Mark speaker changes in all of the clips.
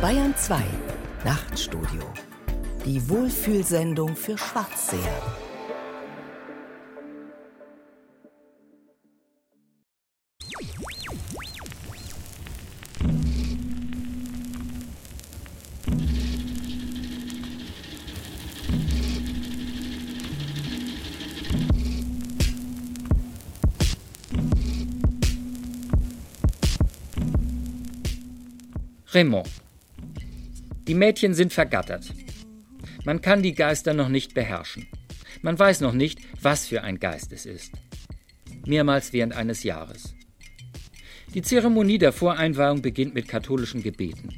Speaker 1: Bayern 2 Nachtstudio. Die Wohlfühlsendung für Schwarzseher.
Speaker 2: Raymond. Die Mädchen sind vergattert. Man kann die Geister noch nicht beherrschen. Man weiß noch nicht, was für ein Geist es ist. Mehrmals während eines Jahres. Die Zeremonie der Voreinweihung beginnt mit katholischen Gebeten.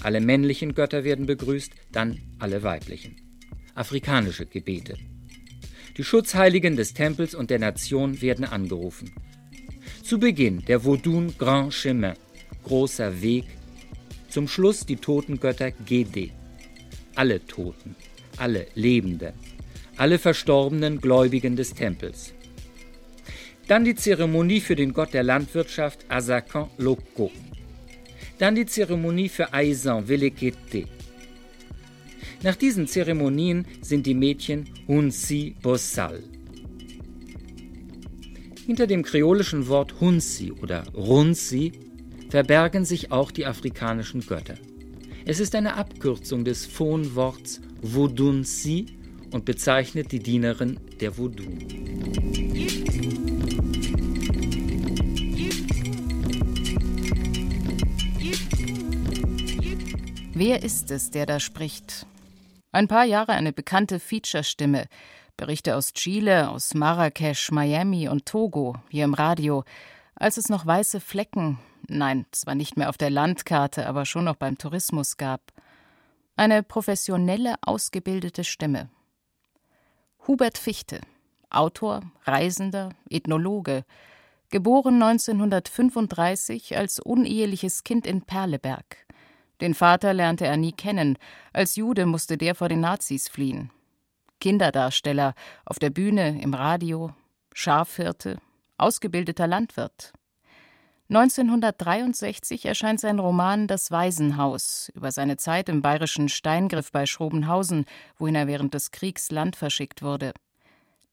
Speaker 2: Alle männlichen Götter werden begrüßt, dann alle weiblichen. Afrikanische Gebete. Die Schutzheiligen des Tempels und der Nation werden angerufen. Zu Beginn der Vaudun Grand Chemin, großer Weg zum Schluss die Totengötter Gede. Alle Toten, alle Lebenden, alle verstorbenen Gläubigen des Tempels. Dann die Zeremonie für den Gott der Landwirtschaft Azakan Loko. Dann die Zeremonie für Aisan Velekete. Nach diesen Zeremonien sind die Mädchen Hunsi Bossal. Hinter dem kreolischen Wort Hunsi oder Runsi verbergen sich auch die afrikanischen Götter. Es ist eine Abkürzung des Phonworts Vodunsi und bezeichnet die Dienerin der Vodun.
Speaker 3: Wer ist es, der da spricht? Ein paar Jahre eine bekannte Feature-Stimme. Berichte aus Chile, aus Marrakesch, Miami und Togo, hier im Radio. Als es noch weiße Flecken, nein, zwar nicht mehr auf der Landkarte, aber schon noch beim Tourismus gab. Eine professionelle, ausgebildete Stimme. Hubert Fichte, Autor, Reisender, Ethnologe, geboren 1935 als uneheliches Kind in Perleberg. Den Vater lernte er nie kennen, als Jude musste der vor den Nazis fliehen. Kinderdarsteller auf der Bühne, im Radio, Schafhirte, ausgebildeter Landwirt. 1963 erscheint sein Roman Das Waisenhaus über seine Zeit im bayerischen Steingriff bei Schrobenhausen, wohin er während des Kriegs Land verschickt wurde.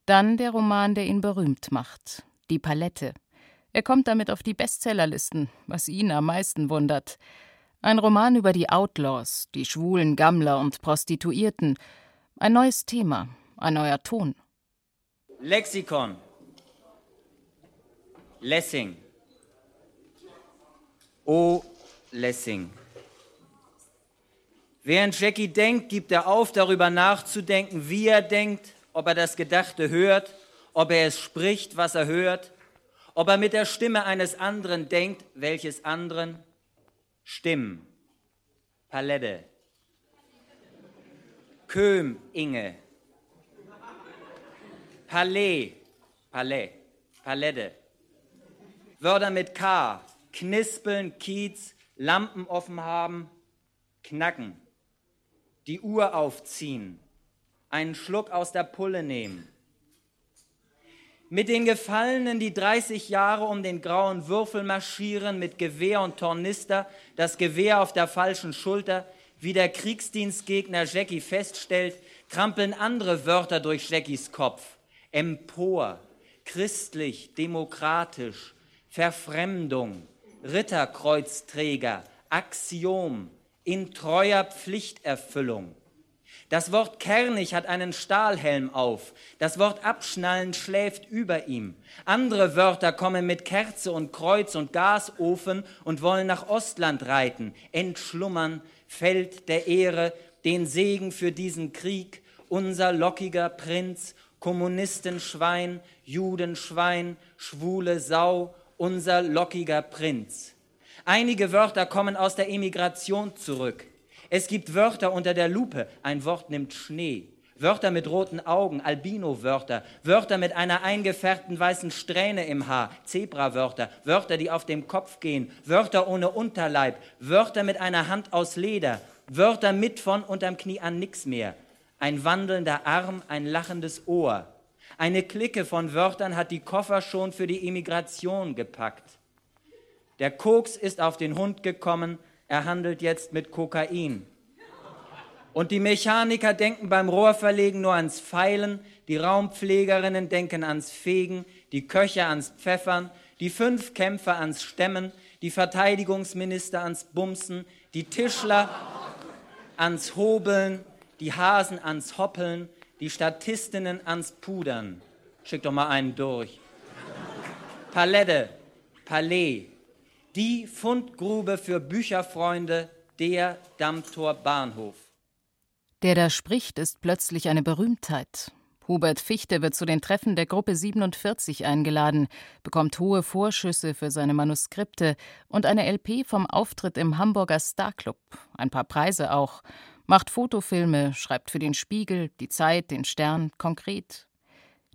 Speaker 3: Dann der Roman, der ihn berühmt macht, Die Palette. Er kommt damit auf die Bestsellerlisten, was ihn am meisten wundert. Ein Roman über die Outlaws, die schwulen Gammler und Prostituierten. Ein neues Thema, ein neuer Ton.
Speaker 4: Lexikon. Lessing. O. Lessing. Während Jackie denkt, gibt er auf, darüber nachzudenken, wie er denkt, ob er das Gedachte hört, ob er es spricht, was er hört, ob er mit der Stimme eines anderen denkt, welches anderen Stimmen. Palette. Köm, Inge. Palais, Palais, Palette. Wörter mit K, knispeln, Kiez, Lampen offen haben, knacken, die Uhr aufziehen, einen Schluck aus der Pulle nehmen. Mit den Gefallenen, die 30 Jahre um den grauen Würfel marschieren, mit Gewehr und Tornister, das Gewehr auf der falschen Schulter, wie der Kriegsdienstgegner Jackie feststellt, trampeln andere Wörter durch Jackies Kopf. Empor, christlich, demokratisch, Verfremdung, Ritterkreuzträger, Axiom, in treuer Pflichterfüllung. Das Wort kernig hat einen Stahlhelm auf. Das Wort abschnallen schläft über ihm. Andere Wörter kommen mit Kerze und Kreuz und Gasofen und wollen nach Ostland reiten. Entschlummern, Feld der Ehre, den Segen für diesen Krieg, unser lockiger Prinz, Kommunistenschwein, Judenschwein, schwule Sau, unser lockiger Prinz. Einige Wörter kommen aus der Emigration zurück. Es gibt Wörter unter der Lupe. Ein Wort nimmt Schnee. Wörter mit roten Augen, Albino-Wörter, Wörter mit einer eingefärbten weißen Strähne im Haar, Zebra-Wörter, Wörter, die auf dem Kopf gehen, Wörter ohne Unterleib, Wörter mit einer Hand aus Leder, Wörter mit von unterm Knie an nix mehr. Ein wandelnder Arm, ein lachendes Ohr. Eine Clique von Wörtern hat die Koffer schon für die Emigration gepackt. Der Koks ist auf den Hund gekommen, er handelt jetzt mit Kokain. Und die Mechaniker denken beim Rohrverlegen nur ans Pfeilen, die Raumpflegerinnen denken ans Fegen, die Köche ans Pfeffern, die fünf Kämpfer ans Stemmen, die Verteidigungsminister ans Bumsen, die Tischler ans Hobeln, die Hasen ans Hoppeln, die Statistinnen ans Pudern. Schick doch mal einen durch. Palette, Palais, die Fundgrube für Bücherfreunde, der Dammtor Bahnhof.
Speaker 3: Der da spricht, ist plötzlich eine Berühmtheit. Hubert Fichte wird zu den Treffen der Gruppe 47 eingeladen, bekommt hohe Vorschüsse für seine Manuskripte und eine LP vom Auftritt im Hamburger Starclub, ein paar Preise auch, macht Fotofilme, schreibt für den Spiegel, die Zeit, den Stern konkret.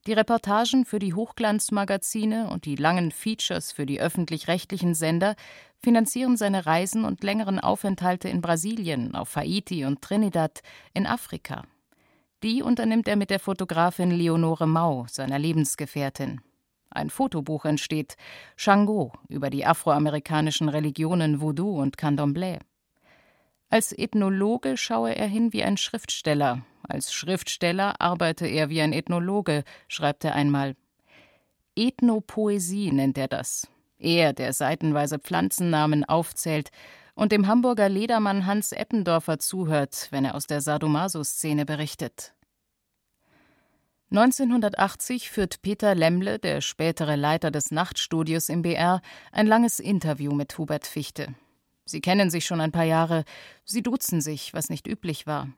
Speaker 3: Die Reportagen für die Hochglanzmagazine und die langen Features für die öffentlich-rechtlichen Sender finanzieren seine Reisen und längeren Aufenthalte in Brasilien, auf Haiti und Trinidad, in Afrika. Die unternimmt er mit der Fotografin Leonore Mau, seiner Lebensgefährtin. Ein Fotobuch entsteht, Shango, über die afroamerikanischen Religionen Voodoo und Candomblé. Als Ethnologe schaue er hin wie ein Schriftsteller. Als Schriftsteller arbeite er wie ein Ethnologe, schreibt er einmal. Ethnopoesie nennt er das. Er, der seitenweise Pflanzennamen aufzählt und dem Hamburger Ledermann Hans Eppendorfer zuhört, wenn er aus der Sadomaso-Szene berichtet. 1980 führt Peter Lemmle, der spätere Leiter des Nachtstudios im BR, ein langes Interview mit Hubert Fichte. Sie kennen sich schon ein paar Jahre, sie duzen sich, was nicht üblich war.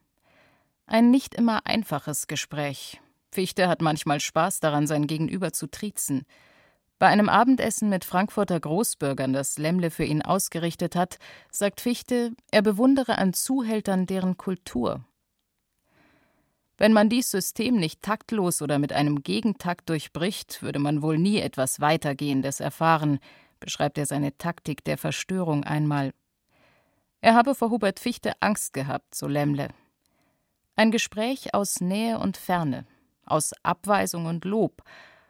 Speaker 3: Ein nicht immer einfaches Gespräch. Fichte hat manchmal Spaß daran, sein Gegenüber zu triezen. Bei einem Abendessen mit Frankfurter Großbürgern, das Lemmle für ihn ausgerichtet hat, sagt Fichte, er bewundere an Zuhältern deren Kultur. Wenn man dies System nicht taktlos oder mit einem Gegentakt durchbricht, würde man wohl nie etwas Weitergehendes erfahren, beschreibt er seine Taktik der Verstörung einmal. Er habe vor Hubert Fichte Angst gehabt, so Lemmle. Ein Gespräch aus Nähe und Ferne, aus Abweisung und Lob,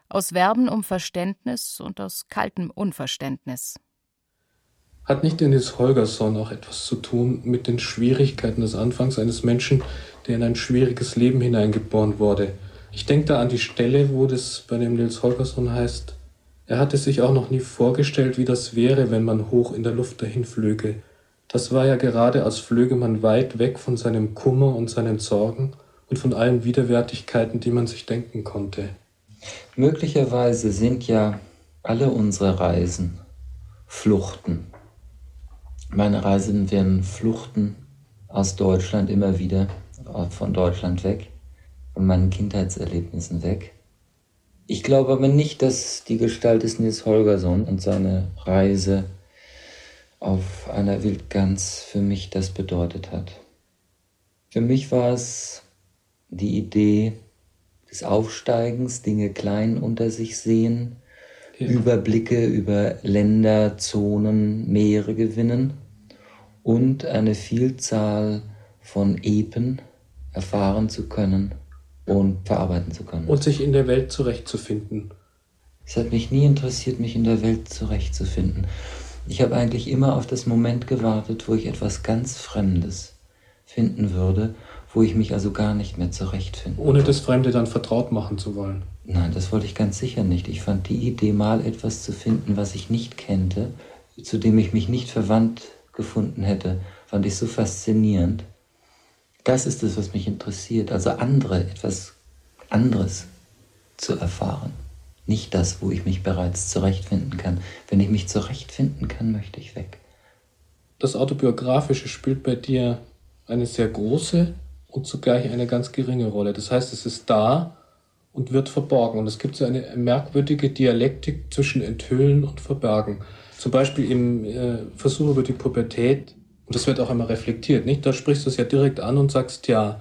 Speaker 3: aus Werben um Verständnis und aus kaltem Unverständnis.
Speaker 5: Hat nicht Dennis Holgersson auch etwas zu tun mit den Schwierigkeiten des Anfangs eines Menschen, der in ein schwieriges Leben hineingeboren wurde? Ich denke da an die Stelle, wo das bei dem Nils Holgersson heißt, er hatte sich auch noch nie vorgestellt, wie das wäre, wenn man hoch in der Luft dahin flöge. Das war ja gerade, als flöge man weit weg von seinem Kummer und seinen Sorgen und von allen Widerwärtigkeiten, die man sich denken konnte.
Speaker 6: Möglicherweise sind ja alle unsere Reisen Fluchten. Meine Reisen werden Fluchten aus Deutschland immer wieder, von Deutschland weg, von meinen Kindheitserlebnissen weg. Ich glaube aber nicht, dass die Gestalt des Nils Holgersson und seine Reise auf einer Wildgans für mich das bedeutet hat. Für mich war es die Idee des Aufsteigens, Dinge klein unter sich sehen, ja. Überblicke über Länder, Zonen, Meere gewinnen und eine Vielzahl von Epen erfahren zu können und verarbeiten zu können.
Speaker 5: Und sich in der Welt zurechtzufinden.
Speaker 6: Es hat mich nie interessiert, mich in der Welt zurechtzufinden. Ich habe eigentlich immer auf das Moment gewartet, wo ich etwas ganz Fremdes finden würde, wo ich mich also gar nicht mehr zurechtfinde.
Speaker 5: Ohne das Fremde dann vertraut machen zu wollen.
Speaker 6: Nein, das wollte ich ganz sicher nicht. Ich fand die Idee, mal etwas zu finden, was ich nicht kannte, zu dem ich mich nicht verwandt gefunden hätte, fand ich so faszinierend. Das ist es, was mich interessiert. Also andere, etwas anderes zu erfahren. Nicht das, wo ich mich bereits zurechtfinden kann. Wenn ich mich zurechtfinden kann, möchte ich weg.
Speaker 5: Das Autobiografische spielt bei dir eine sehr große und zugleich eine ganz geringe Rolle. Das heißt, es ist da und wird verborgen. Und es gibt so eine merkwürdige Dialektik zwischen Enthüllen und Verbergen. Zum Beispiel im äh, Versuch über die Pubertät und das wird auch immer reflektiert, nicht? Da sprichst du es ja direkt an und sagst, ja,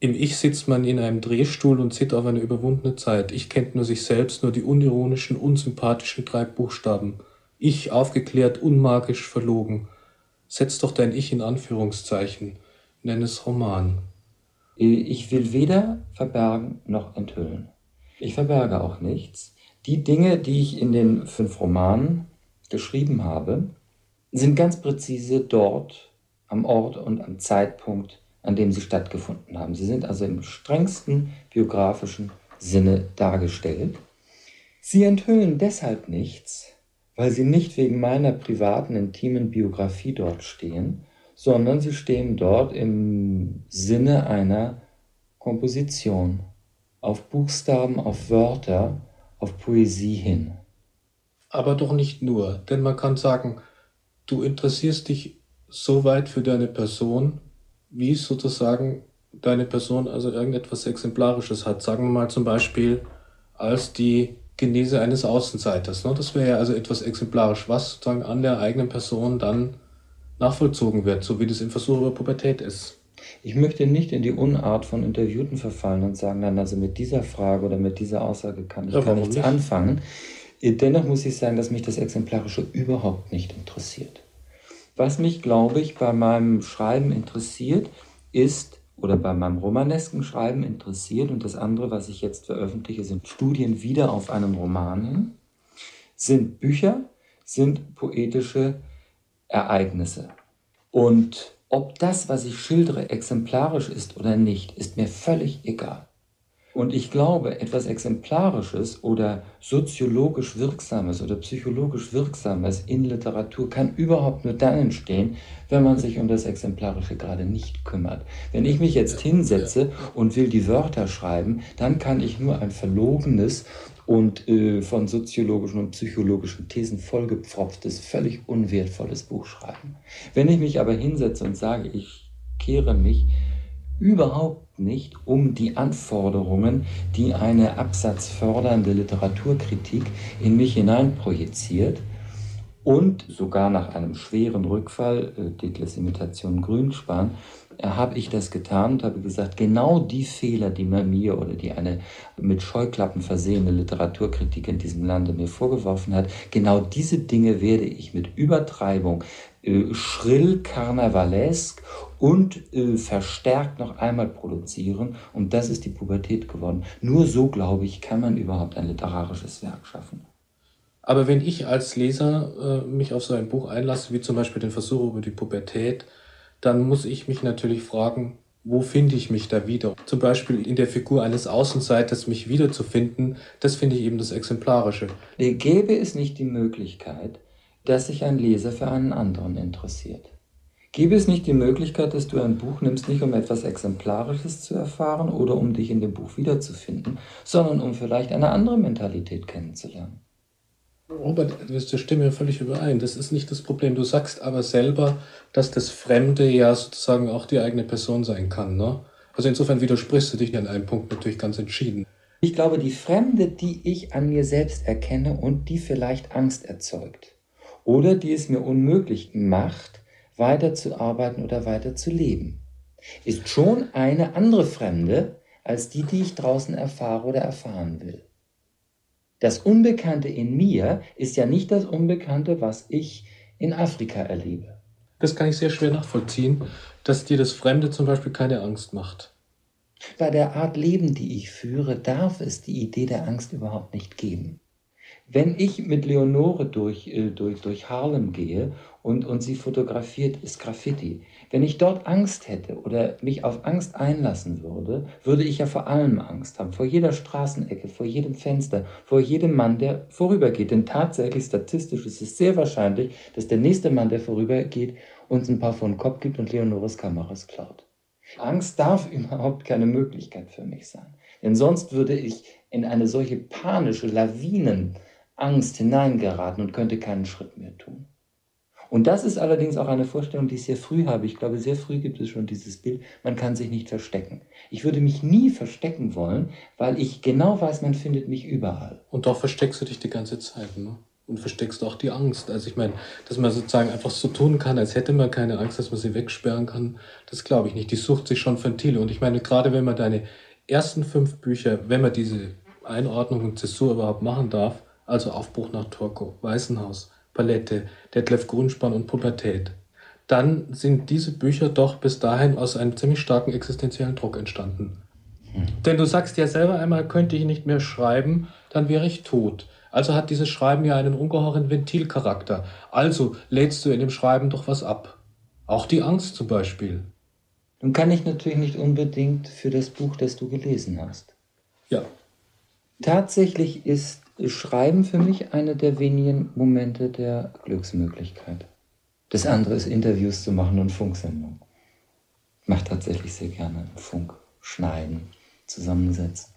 Speaker 5: im Ich sitzt man in einem Drehstuhl und sieht auf eine überwundene Zeit. Ich kennt nur sich selbst, nur die unironischen, unsympathischen drei Buchstaben. Ich aufgeklärt, unmagisch, verlogen. Setz doch dein Ich in Anführungszeichen. Nenn es Roman.
Speaker 6: Ich will weder verbergen noch enthüllen. Ich verberge auch nichts. Die Dinge, die ich in den fünf Romanen geschrieben habe, sind ganz präzise dort am Ort und am Zeitpunkt, an dem sie stattgefunden haben. Sie sind also im strengsten biografischen Sinne dargestellt. Sie enthüllen deshalb nichts, weil sie nicht wegen meiner privaten, intimen Biografie dort stehen, sondern sie stehen dort im Sinne einer Komposition, auf Buchstaben, auf Wörter, auf Poesie hin.
Speaker 5: Aber doch nicht nur, denn man kann sagen, du interessierst dich so weit für deine Person, wie sozusagen deine Person also irgendetwas Exemplarisches hat. Sagen wir mal zum Beispiel als die Genese eines Außenseiters. Ne? Das wäre ja also etwas exemplarisch, was sozusagen an der eigenen Person dann nachvollzogen wird, so wie das im Versuch über Pubertät ist.
Speaker 6: Ich möchte nicht in die Unart von Interviewten verfallen und sagen, dann also mit dieser Frage oder mit dieser Aussage kann ich ja, gar nichts nicht? anfangen. Dennoch muss ich sagen, dass mich das Exemplarische überhaupt nicht interessiert. Was mich, glaube ich, bei meinem Schreiben interessiert, ist, oder bei meinem romanesken Schreiben interessiert, und das andere, was ich jetzt veröffentliche, sind Studien wieder auf einen Roman hin, sind Bücher, sind poetische Ereignisse. Und ob das, was ich schildere, exemplarisch ist oder nicht, ist mir völlig egal. Und ich glaube, etwas Exemplarisches oder soziologisch Wirksames oder psychologisch Wirksames in Literatur kann überhaupt nur dann entstehen, wenn man sich um das Exemplarische gerade nicht kümmert. Wenn ich mich jetzt hinsetze und will die Wörter schreiben, dann kann ich nur ein verlogenes und äh, von soziologischen und psychologischen Thesen vollgepfropftes, völlig unwertvolles Buch schreiben. Wenn ich mich aber hinsetze und sage, ich kehre mich überhaupt nicht um die Anforderungen, die eine absatzfördernde Literaturkritik in mich hineinprojiziert und sogar nach einem schweren Rückfall, äh, Detlefs Imitation Grünspan, habe ich das getan und habe gesagt, genau die Fehler, die man mir oder die eine mit Scheuklappen versehene Literaturkritik in diesem Lande mir vorgeworfen hat, genau diese Dinge werde ich mit Übertreibung äh, schrill karnevalesk und äh, verstärkt noch einmal produzieren. Und das ist die Pubertät geworden. Nur so, glaube ich, kann man überhaupt ein literarisches Werk schaffen.
Speaker 5: Aber wenn ich als Leser äh, mich auf so ein Buch einlasse, wie zum Beispiel den Versuch über die Pubertät, dann muss ich mich natürlich fragen, wo finde ich mich da wieder? Zum Beispiel in der Figur eines Außenseiters mich wiederzufinden, das finde ich eben das Exemplarische.
Speaker 6: Gäbe es nicht die Möglichkeit, dass sich ein Leser für einen anderen interessiert? Gäbe es nicht die Möglichkeit, dass du ein Buch nimmst, nicht um etwas Exemplarisches zu erfahren oder um dich in dem Buch wiederzufinden, sondern um vielleicht eine andere Mentalität kennenzulernen?
Speaker 5: Robert, wir stimmen ja völlig überein. Das ist nicht das Problem. Du sagst aber selber, dass das Fremde ja sozusagen auch die eigene Person sein kann. Ne? Also insofern widersprichst du dich an einem Punkt natürlich ganz entschieden.
Speaker 6: Ich glaube, die Fremde, die ich an mir selbst erkenne und die vielleicht Angst erzeugt oder die es mir unmöglich macht, weiterzuarbeiten oder weiterzuleben, ist schon eine andere Fremde als die, die ich draußen erfahre oder erfahren will. Das Unbekannte in mir ist ja nicht das Unbekannte, was ich in Afrika erlebe.
Speaker 5: Das kann ich sehr schwer nachvollziehen, dass dir das Fremde zum Beispiel keine Angst macht.
Speaker 6: Bei der Art Leben, die ich führe, darf es die Idee der Angst überhaupt nicht geben. Wenn ich mit Leonore durch, äh, durch, durch Harlem gehe und, und sie fotografiert, ist Graffiti. Wenn ich dort Angst hätte oder mich auf Angst einlassen würde, würde ich ja vor allem Angst haben. Vor jeder Straßenecke, vor jedem Fenster, vor jedem Mann, der vorübergeht. Denn tatsächlich, statistisch ist es sehr wahrscheinlich, dass der nächste Mann, der vorübergeht, uns ein paar von den Kopf gibt und Leonores Kameras klaut. Angst darf überhaupt keine Möglichkeit für mich sein. Denn sonst würde ich in eine solche panische Lawinenangst hineingeraten und könnte keinen Schritt mehr tun. Und das ist allerdings auch eine Vorstellung, die ich sehr früh habe. Ich glaube, sehr früh gibt es schon dieses Bild, man kann sich nicht verstecken. Ich würde mich nie verstecken wollen, weil ich genau weiß, man findet mich überall.
Speaker 5: Und doch versteckst du dich die ganze Zeit, ne? Und versteckst auch die Angst. Also ich meine, dass man sozusagen einfach so tun kann, als hätte man keine Angst, dass man sie wegsperren kann, das glaube ich nicht. Die sucht sich schon Ventile. Und ich meine, gerade wenn man deine ersten fünf Bücher, wenn man diese Einordnung und Zäsur überhaupt machen darf, also Aufbruch nach Turko, Weißenhaus, Palette, Detlef Grünspan und Pubertät, dann sind diese Bücher doch bis dahin aus einem ziemlich starken existenziellen Druck entstanden. Hm. Denn du sagst ja selber einmal, könnte ich nicht mehr schreiben, dann wäre ich tot. Also hat dieses Schreiben ja einen ungeheuren Ventilcharakter. Also lädst du in dem Schreiben doch was ab. Auch die Angst zum Beispiel.
Speaker 6: Nun kann ich natürlich nicht unbedingt für das Buch, das du gelesen hast.
Speaker 5: Ja.
Speaker 6: Tatsächlich ist Schreiben für mich einer der wenigen Momente der Glücksmöglichkeit. Das andere ist, Interviews zu machen und Funksendungen. Ich mache tatsächlich sehr gerne Funk, Schneiden, Zusammensetzen.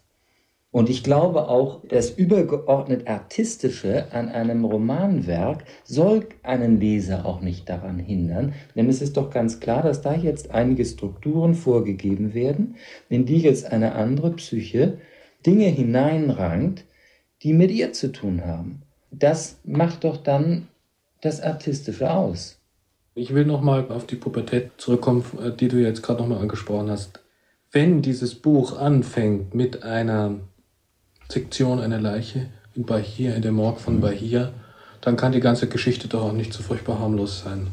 Speaker 6: Und ich glaube auch, das übergeordnet Artistische an einem Romanwerk soll einen Leser auch nicht daran hindern, denn es ist doch ganz klar, dass da jetzt einige Strukturen vorgegeben werden, in die jetzt eine andere Psyche Dinge hineinrankt, die mit ihr zu tun haben. Das macht doch dann das Artistische aus.
Speaker 5: Ich will nochmal auf die Pubertät zurückkommen, die du jetzt gerade nochmal angesprochen hast. Wenn dieses Buch anfängt mit einer Sektion einer Leiche in Bahia, in der Morgue von Bahia, dann kann die ganze Geschichte doch auch nicht so furchtbar harmlos sein.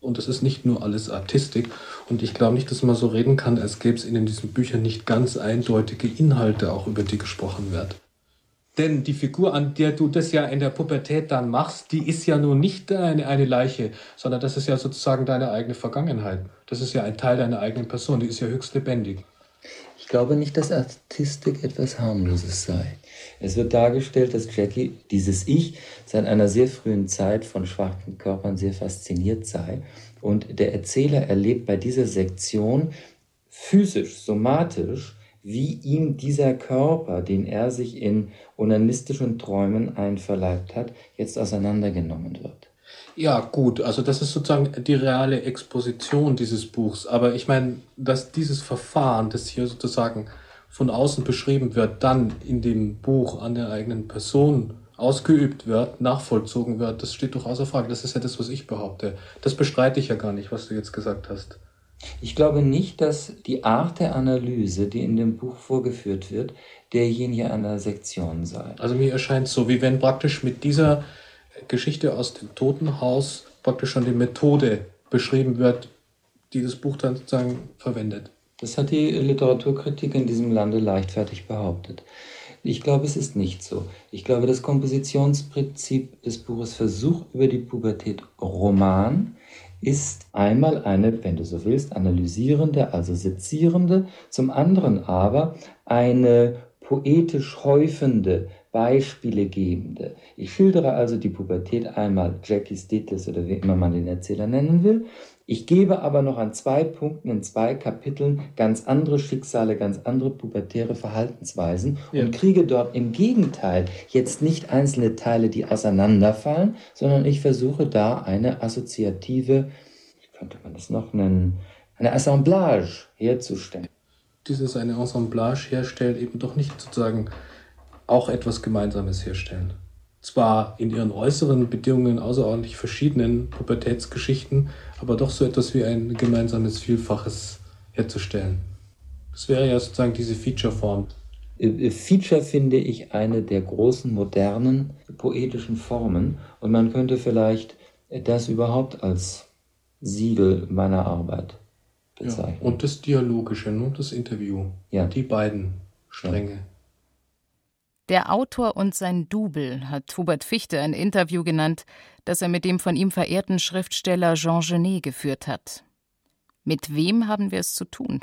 Speaker 5: Und es ist nicht nur alles Artistik. Und ich glaube nicht, dass man so reden kann, als gäbe es in diesen Büchern nicht ganz eindeutige Inhalte, auch über die gesprochen wird. Denn die Figur, an der du das ja in der Pubertät dann machst, die ist ja nun nicht eine, eine Leiche, sondern das ist ja sozusagen deine eigene Vergangenheit. Das ist ja ein Teil deiner eigenen Person, die ist ja höchst lebendig.
Speaker 6: Ich glaube nicht, dass Artistik etwas Harmloses sei. Es wird dargestellt, dass Jackie, dieses Ich, seit einer sehr frühen Zeit von schwachen Körpern sehr fasziniert sei. Und der Erzähler erlebt bei dieser Sektion physisch, somatisch, wie ihm dieser Körper, den er sich in onanistischen Träumen einverleibt hat, jetzt auseinandergenommen wird.
Speaker 5: Ja, gut, also das ist sozusagen die reale Exposition dieses Buchs. Aber ich meine, dass dieses Verfahren, das hier sozusagen von außen beschrieben wird, dann in dem Buch an der eigenen Person ausgeübt wird, nachvollzogen wird, das steht doch außer Frage. Das ist ja das, was ich behaupte. Das bestreite ich ja gar nicht, was du jetzt gesagt hast.
Speaker 6: Ich glaube nicht, dass die Art der Analyse, die in dem Buch vorgeführt wird, derjenige einer Sektion sei.
Speaker 5: Also mir erscheint so, wie wenn praktisch mit dieser Geschichte aus dem Totenhaus praktisch schon die Methode beschrieben wird, die das Buch dann sozusagen verwendet.
Speaker 6: Das hat die Literaturkritik in diesem Lande leichtfertig behauptet. Ich glaube, es ist nicht so. Ich glaube, das Kompositionsprinzip des Buches Versuch über die Pubertät Roman ist einmal eine, wenn du so willst, analysierende, also sezierende, zum anderen aber eine poetisch häufende, Beispiele gebende. Ich schildere also die Pubertät einmal Jackie Stedlis oder wie immer man den Erzähler nennen will. Ich gebe aber noch an zwei Punkten in zwei Kapiteln ganz andere Schicksale, ganz andere pubertäre Verhaltensweisen ja. und kriege dort im Gegenteil jetzt nicht einzelne Teile, die auseinanderfallen, sondern ich versuche da eine assoziative, wie könnte man das noch nennen, eine Assemblage herzustellen.
Speaker 5: Dieses eine Assemblage herstellt eben doch nicht sozusagen auch etwas Gemeinsames herstellen. Zwar in ihren äußeren Bedingungen außerordentlich verschiedenen Pubertätsgeschichten, aber doch so etwas wie ein gemeinsames Vielfaches herzustellen. Das wäre ja sozusagen diese Feature-Form.
Speaker 6: Äh, äh, Feature finde ich eine der großen modernen poetischen Formen und man könnte vielleicht das überhaupt als Siegel meiner Arbeit bezeichnen.
Speaker 5: Ja, und das Dialogische, nur das Interview. Ja. Die beiden Stränge. Ja.
Speaker 3: Der Autor und sein Double hat Hubert Fichte ein Interview genannt, das er mit dem von ihm verehrten Schriftsteller Jean Genet geführt hat. Mit wem haben wir es zu tun?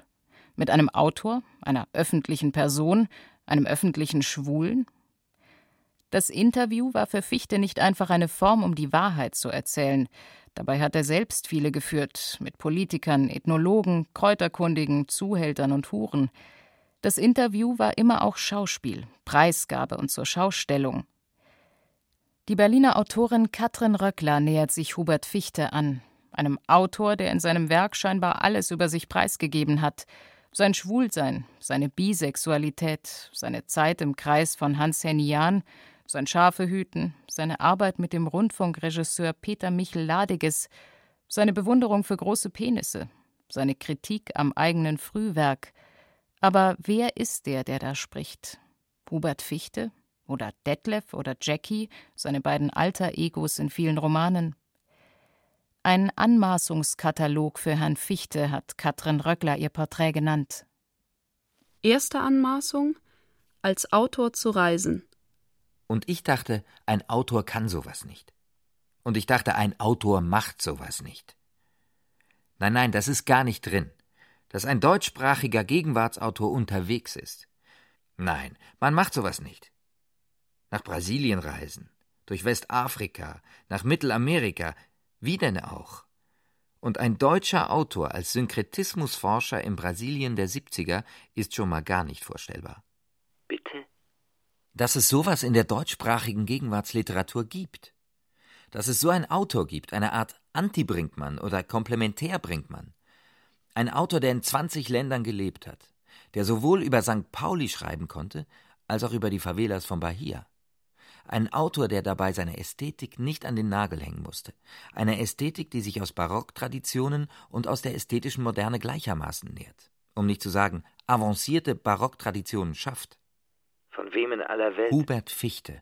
Speaker 3: Mit einem Autor, einer öffentlichen Person, einem öffentlichen Schwulen? Das Interview war für Fichte nicht einfach eine Form, um die Wahrheit zu erzählen. Dabei hat er selbst viele geführt, mit Politikern, Ethnologen, Kräuterkundigen, Zuhältern und Huren. Das Interview war immer auch Schauspiel, Preisgabe und zur Schaustellung. Die Berliner Autorin Katrin Röckler nähert sich Hubert Fichte an, einem Autor, der in seinem Werk scheinbar alles über sich preisgegeben hat. Sein Schwulsein, seine Bisexualität, seine Zeit im Kreis von Hans-Henny Jahn, sein Schafehüten, seine Arbeit mit dem Rundfunkregisseur Peter Michel Ladiges, seine Bewunderung für große Penisse, seine Kritik am eigenen Frühwerk – aber wer ist der, der da spricht? Hubert Fichte oder Detlef oder Jackie, seine beiden Alter-Egos in vielen Romanen? Ein Anmaßungskatalog für Herrn Fichte hat Katrin Röckler ihr Porträt genannt.
Speaker 7: Erste Anmaßung: als Autor zu reisen. Und ich dachte, ein Autor kann sowas nicht. Und ich dachte, ein Autor macht sowas nicht. Nein, nein, das ist gar nicht drin, dass ein deutschsprachiger Gegenwartsautor unterwegs ist. Nein, man macht sowas nicht. Nach Brasilien reisen, durch Westafrika, nach Mittelamerika, wie denn auch? Und ein deutscher Autor als Synkretismusforscher in Brasilien der 70er ist schon mal gar nicht vorstellbar. Dass es sowas in der deutschsprachigen Gegenwartsliteratur gibt. Dass es so einen Autor gibt, eine Art Anti-Brinkmann oder Komplementär-Brinkmann. Ein Autor, der in 20 Ländern gelebt hat, der sowohl über St. Pauli schreiben konnte, als auch über die Favelas von Bahia. Ein Autor, der dabei seine Ästhetik nicht an den Nagel hängen musste. Eine Ästhetik, die sich aus Barocktraditionen und aus der ästhetischen Moderne gleichermaßen nährt. Um nicht zu sagen, avancierte Barocktraditionen schafft.
Speaker 8: Von wem in aller Welt?
Speaker 7: Hubert Fichte.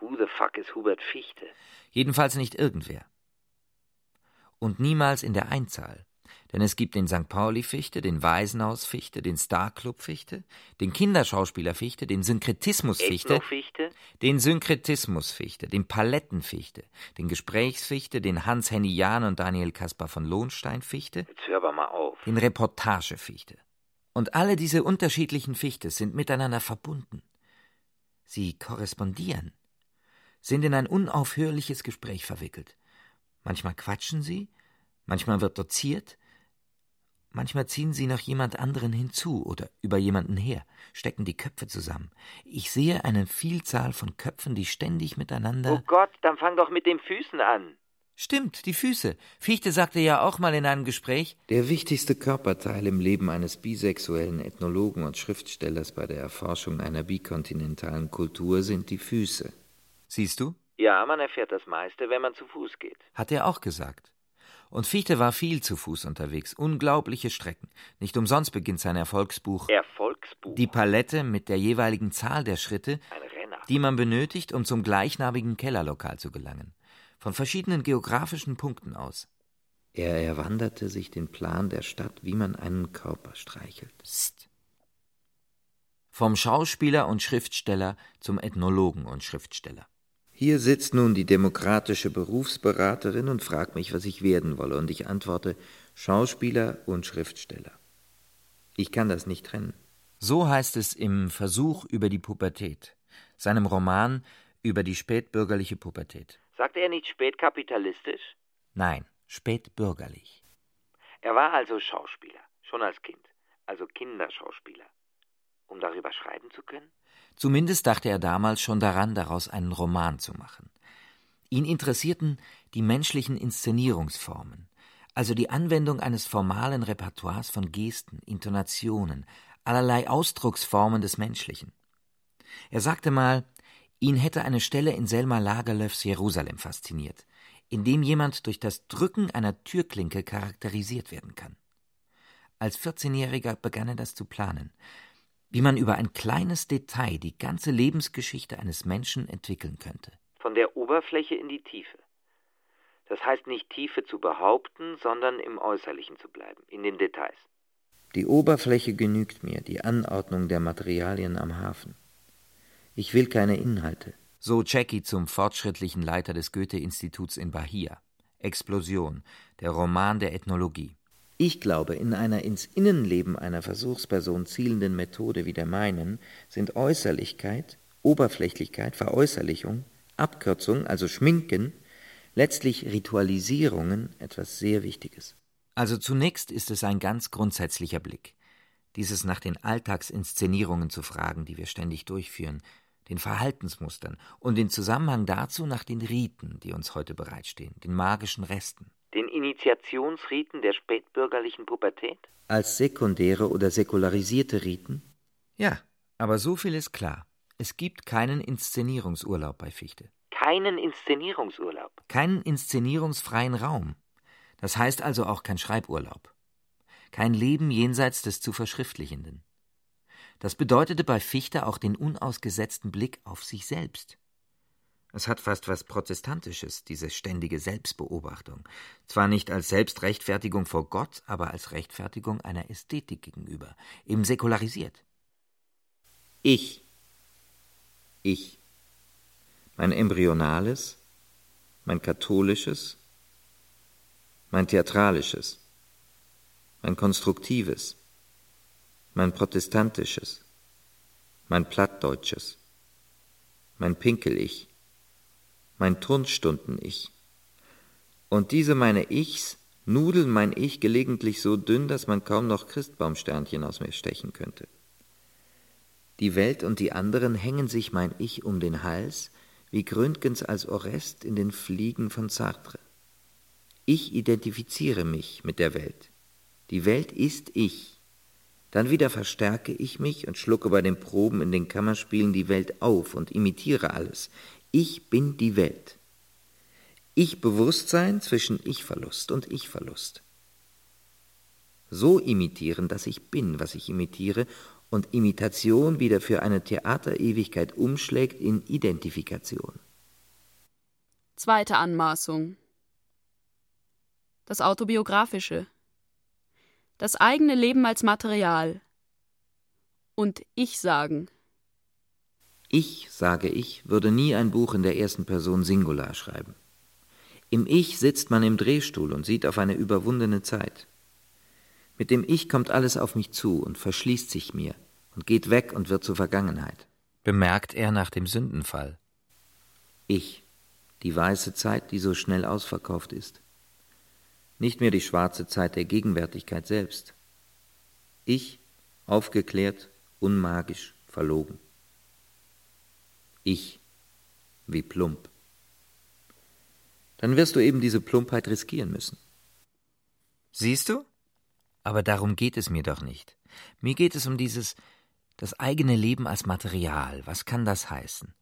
Speaker 8: Who the fuck ist Hubert Fichte?
Speaker 7: Jedenfalls nicht irgendwer. Und niemals in der Einzahl. Denn es gibt den St. Pauli-Fichte, den Waisenhaus-Fichte, den Star-Club-Fichte, den Kinderschauspieler-Fichte, den Synkretismus-Fichte, den Synkretismus-Fichte, den Paletten-Fichte, den Gesprächsfichte, den Hans-Henny Jahn und Daniel Kaspar von Lohnstein-Fichte, den Reportage-Fichte. Und alle diese unterschiedlichen Fichtes sind miteinander verbunden. Sie korrespondieren, sind in ein unaufhörliches Gespräch verwickelt. Manchmal quatschen sie, manchmal wird doziert, manchmal ziehen sie noch jemand anderen hinzu oder über jemanden her, stecken die Köpfe zusammen. Ich sehe eine Vielzahl von Köpfen, die ständig miteinander.
Speaker 8: Oh Gott, dann fang doch mit den Füßen an.
Speaker 7: Stimmt, die Füße. Fichte sagte ja auch mal in einem Gespräch, der wichtigste Körperteil im Leben eines bisexuellen Ethnologen und Schriftstellers bei der Erforschung einer bikontinentalen Kultur sind die Füße. Siehst du?
Speaker 8: Ja, man erfährt das meiste, wenn man zu Fuß geht.
Speaker 7: Hat er auch gesagt. Und Fichte war viel zu Fuß unterwegs, unglaubliche Strecken. Nicht umsonst beginnt sein Erfolgsbuch
Speaker 8: Erfolgsbuch.
Speaker 7: Die Palette mit der jeweiligen Zahl der Schritte,
Speaker 8: Ein Renner.
Speaker 7: die man benötigt, um zum gleichnamigen Kellerlokal zu gelangen. Von verschiedenen geografischen Punkten aus. Er erwanderte sich den Plan der Stadt, wie man einen Körper streichelt. Psst. Vom Schauspieler und Schriftsteller zum Ethnologen und Schriftsteller. Hier sitzt nun die demokratische Berufsberaterin und fragt mich, was ich werden wolle, und ich antworte Schauspieler und Schriftsteller. Ich kann das nicht trennen. So heißt es im Versuch über die Pubertät, seinem Roman über die spätbürgerliche Pubertät.
Speaker 8: Sagte er nicht spätkapitalistisch?
Speaker 7: Nein, spätbürgerlich.
Speaker 8: Er war also Schauspieler, schon als Kind, also Kinderschauspieler. Um darüber schreiben zu können?
Speaker 7: Zumindest dachte er damals schon daran, daraus einen Roman zu machen. Ihn interessierten die menschlichen Inszenierungsformen, also die Anwendung eines formalen Repertoires von Gesten, Intonationen, allerlei Ausdrucksformen des Menschlichen. Er sagte mal, ihn hätte eine Stelle in Selma Lagerlöfs Jerusalem fasziniert, in dem jemand durch das Drücken einer Türklinke charakterisiert werden kann. Als 14-Jähriger begann er das zu planen, wie man über ein kleines Detail die ganze Lebensgeschichte eines Menschen entwickeln könnte.
Speaker 8: Von der Oberfläche in die Tiefe. Das heißt nicht Tiefe zu behaupten, sondern im Äußerlichen zu bleiben, in den Details.
Speaker 7: Die Oberfläche genügt mir, die Anordnung der Materialien am Hafen. Ich will keine Inhalte. So Jackie zum fortschrittlichen Leiter des Goethe-Instituts in Bahia. Explosion, der Roman der Ethnologie. Ich glaube, in einer ins Innenleben einer Versuchsperson zielenden Methode wie der meinen sind Äußerlichkeit, Oberflächlichkeit, Veräußerlichung, Abkürzung, also Schminken, letztlich Ritualisierungen etwas sehr Wichtiges. Also zunächst ist es ein ganz grundsätzlicher Blick, dieses nach den Alltagsinszenierungen zu fragen, die wir ständig durchführen, den Verhaltensmustern und den Zusammenhang dazu nach den Riten, die uns heute bereitstehen, den magischen Resten.
Speaker 8: Den Initiationsriten der spätbürgerlichen Pubertät?
Speaker 7: Als sekundäre oder säkularisierte Riten? Ja, aber so viel ist klar. Es gibt keinen Inszenierungsurlaub bei Fichte.
Speaker 8: Keinen Inszenierungsurlaub.
Speaker 7: Keinen inszenierungsfreien Raum. Das heißt also auch kein Schreiburlaub. Kein Leben jenseits des zu Verschriftlichenden. Das bedeutete bei Fichte auch den unausgesetzten Blick auf sich selbst. Es hat fast was Protestantisches, diese ständige Selbstbeobachtung. Zwar nicht als Selbstrechtfertigung vor Gott, aber als Rechtfertigung einer Ästhetik gegenüber, eben säkularisiert. Ich. Ich. mein embryonales, mein katholisches, mein theatralisches, mein konstruktives, mein protestantisches, mein plattdeutsches, mein Pinkel-Ich, mein Turnstunden-Ich. Und diese meine Ichs nudeln mein Ich gelegentlich so dünn, dass man kaum noch Christbaumsternchen aus mir stechen könnte. Die Welt und die anderen hängen sich mein Ich um den Hals, wie Gründgens als Orest in den Fliegen von Sartre. Ich identifiziere mich mit der Welt. Die Welt ist ich. Dann wieder verstärke ich mich und schlucke bei den Proben in den Kammerspielen die Welt auf und imitiere alles. Ich bin die Welt. Ich-Bewusstsein zwischen Ich-Verlust und Ich-Verlust. So imitieren, dass ich bin, was ich imitiere, und Imitation wieder für eine Theaterewigkeit umschlägt in Identifikation.
Speaker 9: Zweite Anmaßung. Das Autobiografische. Das eigene Leben als Material. Und Ich sagen.
Speaker 7: Ich, sage ich, würde nie ein Buch in der ersten Person Singular schreiben. Im Ich sitzt man im Drehstuhl und sieht auf eine überwundene Zeit. Mit dem Ich kommt alles auf mich zu und verschließt sich mir und geht weg und wird zur Vergangenheit. Bemerkt er nach dem Sündenfall. Ich, die weiße Zeit, die so schnell ausverkauft ist. Nicht mehr die schwarze Zeit der Gegenwärtigkeit selbst. Ich, aufgeklärt, unmagisch, verlogen. Ich, wie plump. Dann wirst du eben diese Plumpheit riskieren müssen. Siehst du? Aber darum geht es mir doch nicht. Mir geht es um dieses das eigene Leben als Material. Was kann das heißen?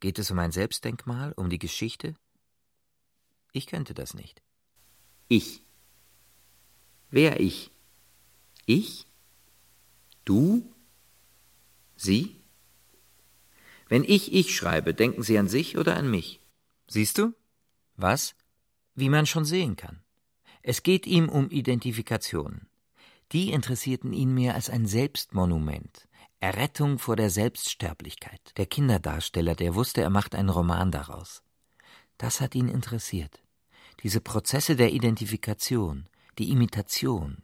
Speaker 7: Geht es um ein Selbstdenkmal, um die Geschichte? Ich könnte das nicht. Ich. Wer ich? Ich? Du? Sie? Wenn ich ich schreibe, denken Sie an sich oder an mich? Siehst du? Was? Wie man schon sehen kann. Es geht ihm um Identifikation. Die interessierten ihn mehr als ein Selbstmonument, Errettung vor der Selbststerblichkeit. Der Kinderdarsteller, der wusste, er macht einen Roman daraus. Das hat ihn interessiert. Diese Prozesse der Identifikation, die Imitation,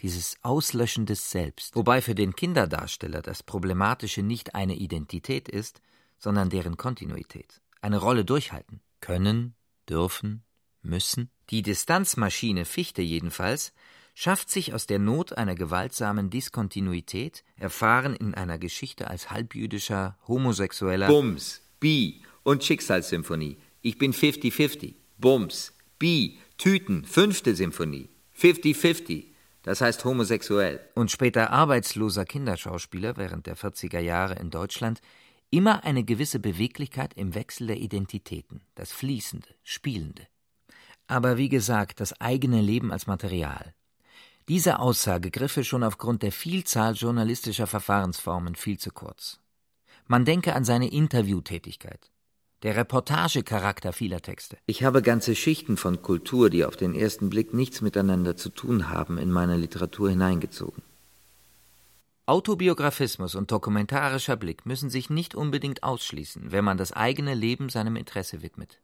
Speaker 7: dieses Auslöschen des Selbst. Wobei für den Kinderdarsteller das Problematische nicht eine Identität ist, sondern deren Kontinuität. Eine Rolle durchhalten. Können, dürfen, müssen. Die Distanzmaschine Fichte jedenfalls schafft sich aus der Not einer gewaltsamen Diskontinuität, erfahren in einer Geschichte als halbjüdischer, homosexueller Bums, Bi und Schicksalssymphonie. Ich bin 50-50. Bums, Bi, Tüten, fünfte Symphonie. 50-50. Das heißt homosexuell. Und später arbeitsloser Kinderschauspieler während der 40er Jahre in Deutschland immer eine gewisse Beweglichkeit im Wechsel der Identitäten, das Fließende, Spielende. Aber wie gesagt, das eigene Leben als Material. Diese Aussage griffe schon aufgrund der Vielzahl journalistischer Verfahrensformen viel zu kurz. Man denke an seine Interviewtätigkeit, der Reportagecharakter vieler Texte. Ich habe ganze Schichten von Kultur, die auf den ersten Blick nichts miteinander zu tun haben, in meine Literatur hineingezogen. Autobiografismus und dokumentarischer Blick müssen sich nicht unbedingt ausschließen, wenn man das eigene Leben seinem Interesse widmet.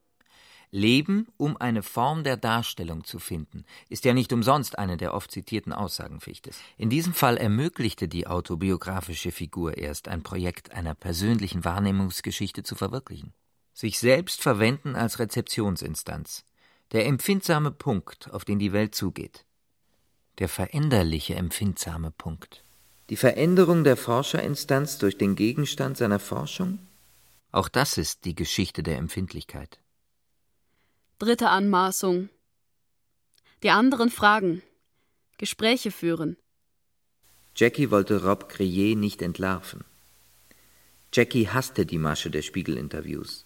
Speaker 7: Leben, um eine Form der Darstellung zu finden, ist ja nicht umsonst eine der oft zitierten Aussagen Fichtes. In diesem Fall ermöglichte die autobiografische Figur erst ein Projekt einer persönlichen Wahrnehmungsgeschichte zu verwirklichen. Sich selbst verwenden als Rezeptionsinstanz, der empfindsame Punkt, auf den die Welt zugeht. Der veränderliche empfindsame Punkt. Die Veränderung der Forscherinstanz durch den Gegenstand seiner Forschung? Auch das ist die Geschichte der Empfindlichkeit.
Speaker 9: Dritte Anmaßung. Die anderen fragen. Gespräche führen.
Speaker 7: Jackie wollte Rob Crier nicht entlarven. Jackie hasste die Masche der Spiegelinterviews.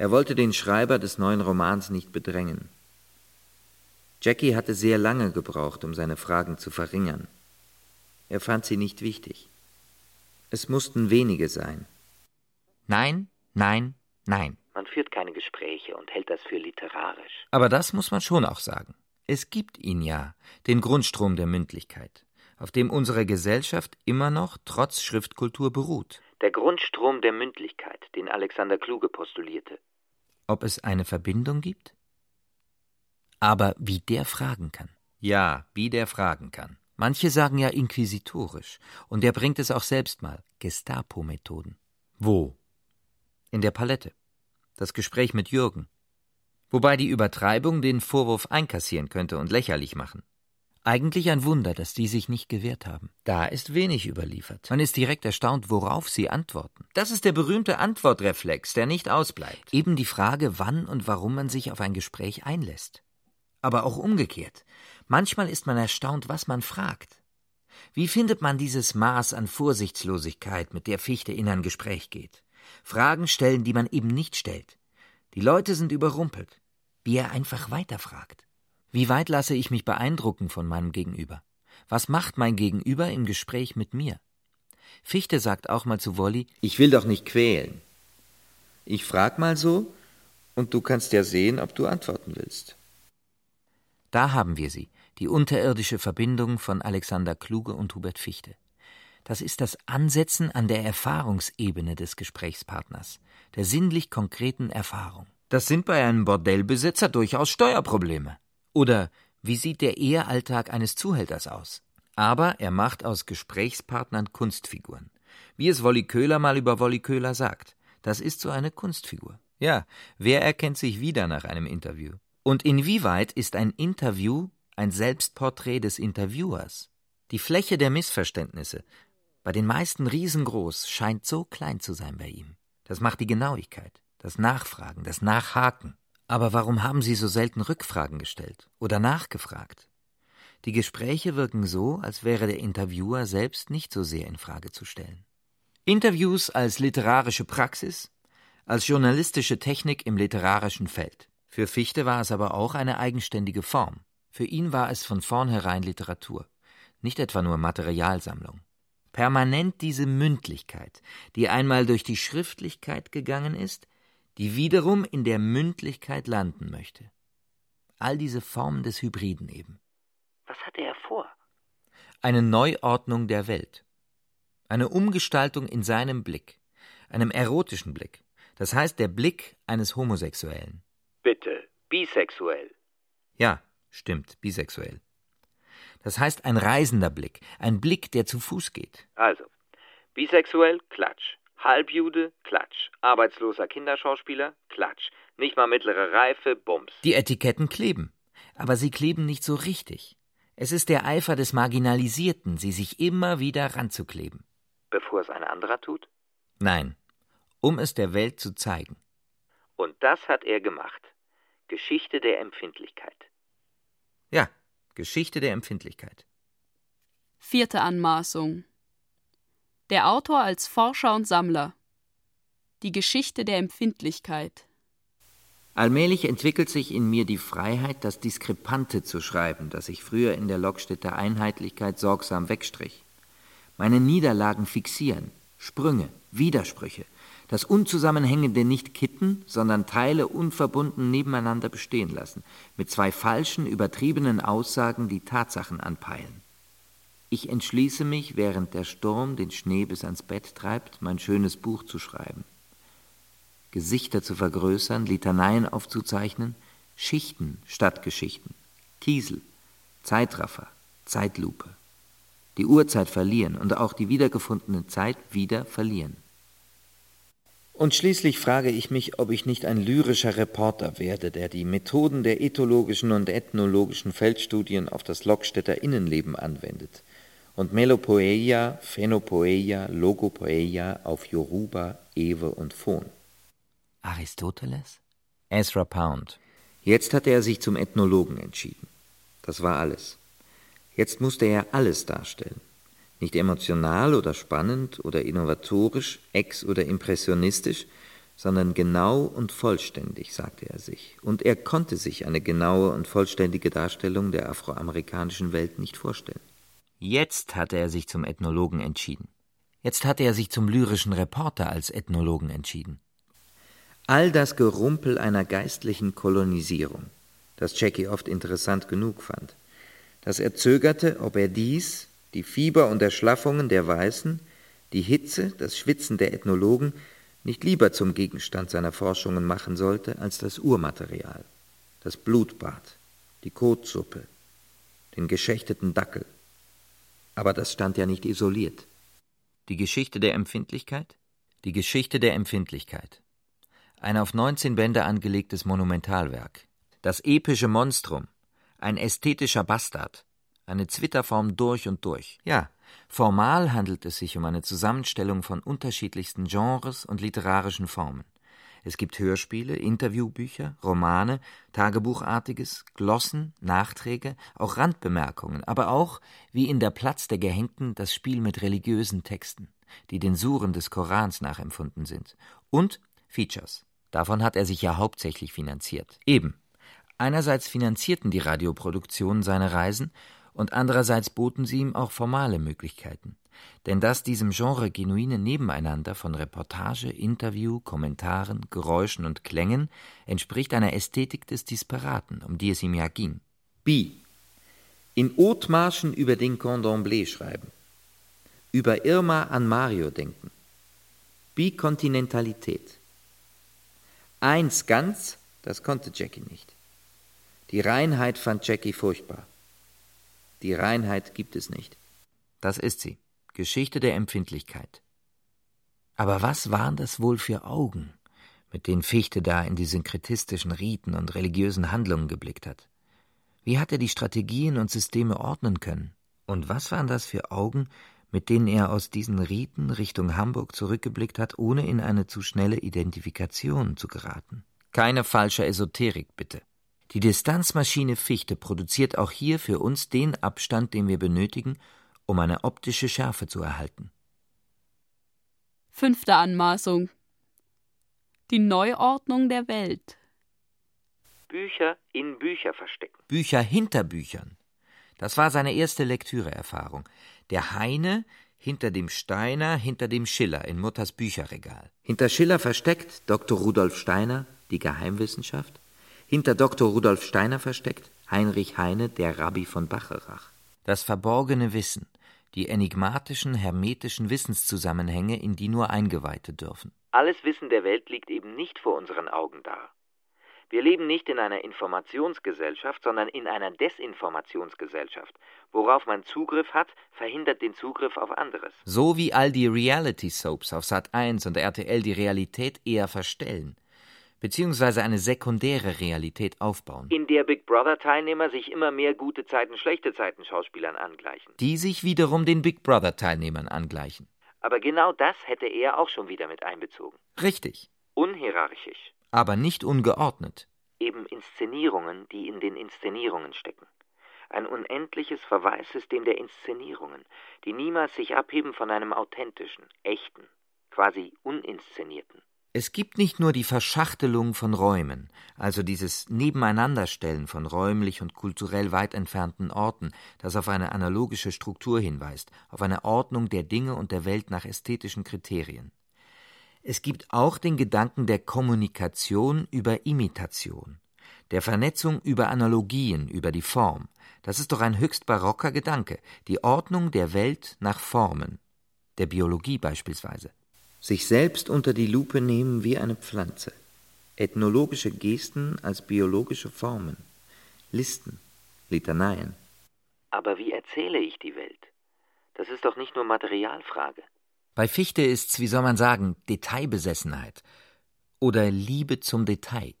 Speaker 7: Er wollte den Schreiber des neuen Romans nicht bedrängen. Jackie hatte sehr lange gebraucht, um seine Fragen zu verringern. Er fand sie nicht wichtig. Es mussten wenige sein. Nein, nein, nein.
Speaker 8: Man führt keine Gespräche und hält das für literarisch.
Speaker 7: Aber das muss man schon auch sagen. Es gibt ihn ja, den Grundstrom der Mündlichkeit, auf dem unsere Gesellschaft immer noch trotz Schriftkultur beruht.
Speaker 8: Der Grundstrom der Mündlichkeit, den Alexander Kluge postulierte.
Speaker 7: Ob es eine Verbindung gibt? Aber wie der fragen kann. Ja, wie der fragen kann. Manche sagen ja inquisitorisch, und er bringt es auch selbst mal, Gestapo-Methoden. Wo? In der Palette. Das Gespräch mit Jürgen. Wobei die Übertreibung den Vorwurf einkassieren könnte und lächerlich machen. Eigentlich ein Wunder, dass die sich nicht gewehrt haben. Da ist wenig überliefert. Man ist direkt erstaunt, worauf sie antworten. Das ist der berühmte Antwortreflex, der nicht ausbleibt. Eben die Frage, wann und warum man sich auf ein Gespräch einlässt. Aber auch umgekehrt. Manchmal ist man erstaunt, was man fragt. Wie findet man dieses Maß an Vorsichtslosigkeit, mit der Fichte in ein Gespräch geht? Fragen stellen, die man eben nicht stellt. Die Leute sind überrumpelt. Wie er einfach weiterfragt. Wie weit lasse ich mich beeindrucken von meinem Gegenüber? Was macht mein Gegenüber im Gespräch mit mir? Fichte sagt auch mal zu Wolli, ich will doch nicht quälen. Ich frag mal so, und du kannst ja sehen, ob du antworten willst. Da haben wir sie, die unterirdische Verbindung von Alexander Kluge und Hubert Fichte. Das ist das Ansetzen an der Erfahrungsebene des Gesprächspartners, der sinnlich konkreten Erfahrung. Das sind bei einem Bordellbesitzer durchaus Steuerprobleme. Oder wie sieht der Ehealltag eines Zuhälters aus? Aber er macht aus Gesprächspartnern Kunstfiguren. Wie es Wolli Köhler mal über Wolli Köhler sagt. Das ist so eine Kunstfigur. Ja, wer erkennt sich wieder nach einem Interview? Und inwieweit ist ein Interview ein Selbstporträt des Interviewers? Die Fläche der Missverständnisse, bei den meisten riesengroß, scheint so klein zu sein bei ihm. Das macht die Genauigkeit, das Nachfragen, das Nachhaken. Aber warum haben Sie so selten Rückfragen gestellt oder nachgefragt? Die Gespräche wirken so, als wäre der Interviewer selbst nicht so sehr in Frage zu stellen. Interviews als literarische Praxis, als journalistische Technik im literarischen Feld. Für Fichte war es aber auch eine eigenständige Form. Für ihn war es von vornherein Literatur, nicht etwa nur Materialsammlung. Permanent diese Mündlichkeit, die einmal durch die Schriftlichkeit gegangen ist, die wiederum in der Mündlichkeit landen möchte. All diese Formen des Hybriden eben.
Speaker 8: Was hatte er vor?
Speaker 7: Eine Neuordnung der Welt. Eine Umgestaltung in seinem Blick, einem erotischen Blick, das heißt der Blick eines Homosexuellen.
Speaker 8: Bitte, bisexuell.
Speaker 7: Ja, stimmt, bisexuell. Das heißt ein reisender Blick, ein Blick, der zu Fuß geht.
Speaker 8: Also, bisexuell, Klatsch. Halbjude, Klatsch. Arbeitsloser Kinderschauspieler, Klatsch. Nicht mal mittlere Reife, Bums.
Speaker 7: Die Etiketten kleben. Aber sie kleben nicht so richtig. Es ist der Eifer des Marginalisierten, sie sich immer wieder ranzukleben.
Speaker 8: Bevor es ein anderer tut?
Speaker 7: Nein, um es der Welt zu zeigen.
Speaker 8: Und das hat er gemacht. Geschichte der Empfindlichkeit.
Speaker 7: Ja, Geschichte der Empfindlichkeit.
Speaker 9: Vierte Anmaßung. Der Autor als Forscher und Sammler. Die Geschichte der Empfindlichkeit.
Speaker 7: Allmählich entwickelt sich in mir die Freiheit, das Diskrepante zu schreiben, das ich früher in der Lockstädter Einheitlichkeit sorgsam wegstrich. Meine Niederlagen fixieren, Sprünge, Widersprüche, das Unzusammenhängende nicht kitten, sondern Teile unverbunden nebeneinander bestehen lassen, mit zwei falschen, übertriebenen Aussagen die Tatsachen anpeilen. Ich entschließe mich, während der Sturm den Schnee bis ans Bett treibt, mein schönes Buch zu schreiben. Gesichter zu vergrößern, Litaneien aufzuzeichnen, Schichten statt Geschichten, Kiesel, Zeitraffer, Zeitlupe. Die Uhrzeit verlieren und auch die wiedergefundene Zeit wieder verlieren. Und schließlich frage ich mich, ob ich nicht ein lyrischer Reporter werde, der die Methoden der ethologischen und ethnologischen Feldstudien auf das Lockstädter Innenleben anwendet, und Melopoeia, Phenopoeia, Logopoeia auf Yoruba, Ewe und Fon. Aristoteles? Ezra Pound. Jetzt hatte er sich zum Ethnologen entschieden. Das war alles. Jetzt musste er alles darstellen. Nicht emotional oder spannend oder innovatorisch, ex- oder impressionistisch, sondern genau und vollständig, sagte er sich. Und er konnte sich eine genaue und vollständige Darstellung der afroamerikanischen Welt nicht vorstellen. Jetzt hatte er sich zum Ethnologen entschieden. Jetzt hatte er sich zum lyrischen Reporter als Ethnologen entschieden. All das Gerumpel einer geistlichen Kolonisierung, das Jackie oft interessant genug fand, dass er zögerte, ob er dies, die Fieber und Erschlaffungen der Weißen, die Hitze, das Schwitzen der Ethnologen nicht lieber zum Gegenstand seiner Forschungen machen sollte als das Urmaterial, das Blutbad, die Kotsuppe, den geschächteten Dackel. Aber das stand ja nicht isoliert. Die Geschichte der Empfindlichkeit? Die Geschichte der Empfindlichkeit. Ein auf 19 Bände angelegtes Monumentalwerk. Das epische Monstrum. Ein ästhetischer Bastard. Eine Zwitterform durch und durch. Ja, formal handelt es sich um eine Zusammenstellung von unterschiedlichsten Genres und literarischen Formen. Es gibt Hörspiele, Interviewbücher, Romane, Tagebuchartiges, Glossen, Nachträge, auch Randbemerkungen, aber auch, wie in Der Platz der Gehängten, das Spiel mit religiösen Texten, die den Suren des Korans nachempfunden sind, und Features. Davon hat er sich ja hauptsächlich finanziert. Eben. Einerseits finanzierten die Radioproduktionen seine Reisen und andererseits boten sie ihm auch formale Möglichkeiten. Denn das diesem Genre genuine Nebeneinander von Reportage, Interview, Kommentaren, Geräuschen und Klängen entspricht einer Ästhetik des Disparaten, um die es ihm ja ging. B. In Hautmarschen über den Condemblé schreiben. Über Irma an Mario denken. Bikontinentalität. Eins ganz, das konnte Jackie nicht. Die Reinheit fand Jackie furchtbar. Die Reinheit gibt es nicht. Das ist sie. Geschichte der Empfindlichkeit. Aber was waren das wohl für Augen, mit denen Fichte da in die synkretistischen Riten und religiösen Handlungen geblickt hat? Wie hat er die Strategien und Systeme ordnen können? Und was waren das für Augen, mit denen er aus diesen Riten Richtung Hamburg zurückgeblickt hat, ohne in eine zu schnelle Identifikation zu geraten? Keine falsche Esoterik, bitte. Die Distanzmaschine Fichte produziert auch hier für uns den Abstand, den wir benötigen, um eine optische Schärfe zu erhalten.
Speaker 9: Fünfte Anmaßung. Die Neuordnung der Welt.
Speaker 8: Bücher in Bücher verstecken.
Speaker 7: Bücher hinter Büchern. Das war seine erste Lektüreerfahrung. Der Heine hinter dem Steiner, hinter dem Schiller in Mutters Bücherregal. Hinter Schiller versteckt Dr. Rudolf Steiner, die Geheimwissenschaft. Hinter Dr. Rudolf Steiner versteckt Heinrich Heine, der Rabbi von Bacharach. Das verborgene Wissen, die enigmatischen, hermetischen Wissenszusammenhänge, in die nur Eingeweihte dürfen.
Speaker 8: Alles Wissen der Welt liegt eben nicht vor unseren Augen da. Wir leben nicht in einer Informationsgesellschaft, sondern in einer Desinformationsgesellschaft. Worauf man Zugriff hat, verhindert den Zugriff auf anderes.
Speaker 7: So wie all die Reality-Soaps auf Sat 1 und RTL die Realität eher verstellen beziehungsweise eine sekundäre Realität aufbauen.
Speaker 8: In der Big Brother-Teilnehmer sich immer mehr gute Zeiten, schlechte Zeiten Schauspielern angleichen.
Speaker 7: Die sich wiederum den Big Brother-Teilnehmern angleichen.
Speaker 8: Aber genau das hätte er auch schon wieder mit einbezogen.
Speaker 7: Richtig.
Speaker 8: Unhierarchisch.
Speaker 7: Aber nicht ungeordnet.
Speaker 8: Eben Inszenierungen, die in den Inszenierungen stecken. Ein unendliches Verweissystem der Inszenierungen, die niemals sich abheben von einem authentischen, echten, quasi uninszenierten.
Speaker 7: Es gibt nicht nur die Verschachtelung von Räumen, also dieses Nebeneinanderstellen von räumlich und kulturell weit entfernten Orten, das auf eine analogische Struktur hinweist, auf eine Ordnung der Dinge und der Welt nach ästhetischen Kriterien. Es gibt auch den Gedanken der Kommunikation über Imitation, der Vernetzung über Analogien, über die Form. Das ist doch ein höchst barocker Gedanke, die Ordnung der Welt nach Formen, der Biologie beispielsweise sich selbst unter die Lupe nehmen wie eine Pflanze, ethnologische Gesten als biologische Formen, Listen, Litaneien.
Speaker 8: Aber wie erzähle ich die Welt? Das ist doch nicht nur Materialfrage.
Speaker 7: Bei Fichte ist's, wie soll man sagen, Detailbesessenheit oder Liebe zum Detail,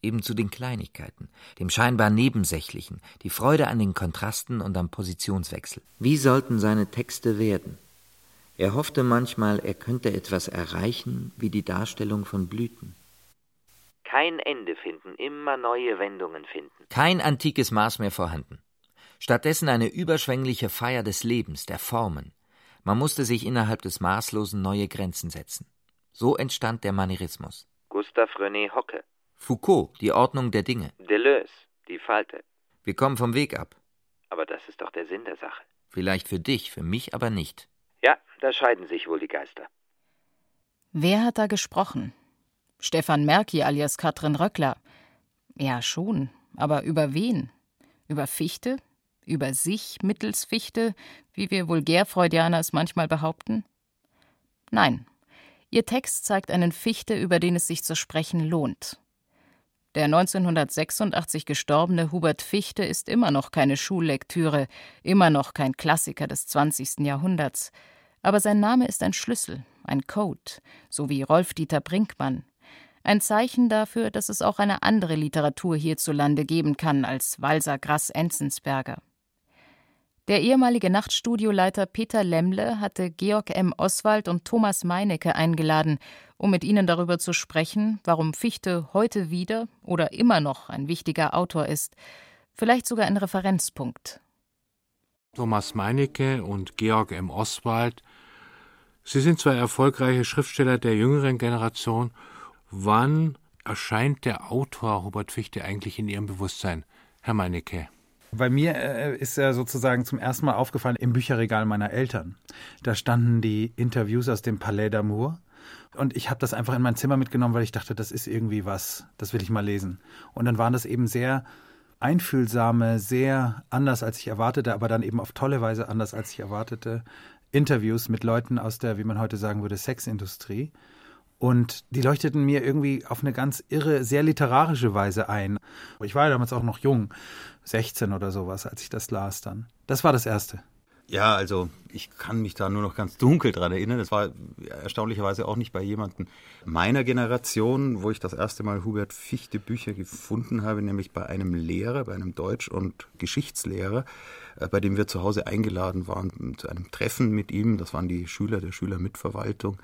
Speaker 7: eben zu den Kleinigkeiten, dem scheinbar Nebensächlichen, die Freude an den Kontrasten und am Positionswechsel. Wie sollten seine Texte werden? Er hoffte manchmal, er könnte etwas erreichen wie die Darstellung von Blüten.
Speaker 8: Kein Ende finden, immer neue Wendungen finden.
Speaker 7: Kein antikes Maß mehr vorhanden. Stattdessen eine überschwängliche Feier des Lebens, der Formen. Man musste sich innerhalb des Maßlosen neue Grenzen setzen. So entstand der Manierismus.
Speaker 8: Gustav René Hocke.
Speaker 7: Foucault, die Ordnung der Dinge.
Speaker 8: Deleuze, die Falte.
Speaker 7: Wir kommen vom Weg ab.
Speaker 8: Aber das ist doch der Sinn der Sache.
Speaker 7: Vielleicht für dich, für mich aber nicht.
Speaker 8: Ja, da scheiden sich wohl die Geister.
Speaker 3: Wer hat da gesprochen? Stefan Merki alias Katrin Röckler. Ja, schon. Aber über wen? Über Fichte? Über sich mittels Fichte, wie wir Vulgärfreudianer es manchmal behaupten? Nein. Ihr Text zeigt einen Fichte, über den es sich zu sprechen lohnt. Der 1986 gestorbene Hubert Fichte ist immer noch keine Schullektüre, immer noch kein Klassiker des 20. Jahrhunderts. Aber sein Name ist ein Schlüssel, ein Code, so wie Rolf-Dieter Brinkmann. Ein Zeichen dafür, dass es auch eine andere Literatur hierzulande geben kann als Walser Grass Enzensberger. Der ehemalige Nachtstudioleiter Peter Lemmle hatte Georg M. Oswald und Thomas Meinecke eingeladen, um mit ihnen darüber zu sprechen, warum Fichte heute wieder oder immer noch ein wichtiger Autor ist, vielleicht sogar ein Referenzpunkt.
Speaker 10: Thomas Meinecke und Georg M. Oswald, Sie sind zwei erfolgreiche Schriftsteller der jüngeren Generation. Wann erscheint der Autor Hubert Fichte eigentlich in Ihrem Bewusstsein, Herr Meinecke?
Speaker 11: Bei mir äh, ist er sozusagen zum ersten Mal aufgefallen im Bücherregal meiner Eltern. Da standen die Interviews aus dem Palais d'Amour. Und ich habe das einfach in mein Zimmer mitgenommen, weil ich dachte, das ist irgendwie was, das will ich mal lesen. Und dann waren das eben sehr einfühlsame, sehr anders als ich erwartete, aber dann eben auf tolle Weise anders als ich erwartete, Interviews mit Leuten aus der, wie man heute sagen würde, Sexindustrie. Und die leuchteten mir irgendwie auf eine ganz irre, sehr literarische Weise ein. Ich war ja damals auch noch jung, 16 oder sowas, als ich das las dann. Das war das Erste.
Speaker 12: Ja, also ich kann mich da nur noch ganz dunkel dran erinnern. Das war erstaunlicherweise auch nicht bei jemandem meiner Generation, wo ich das erste Mal Hubert Fichte Bücher gefunden habe, nämlich bei einem Lehrer, bei einem Deutsch- und Geschichtslehrer, äh, bei dem wir zu Hause eingeladen waren zu einem Treffen mit ihm. Das waren die Schüler der Schülermitverwaltung.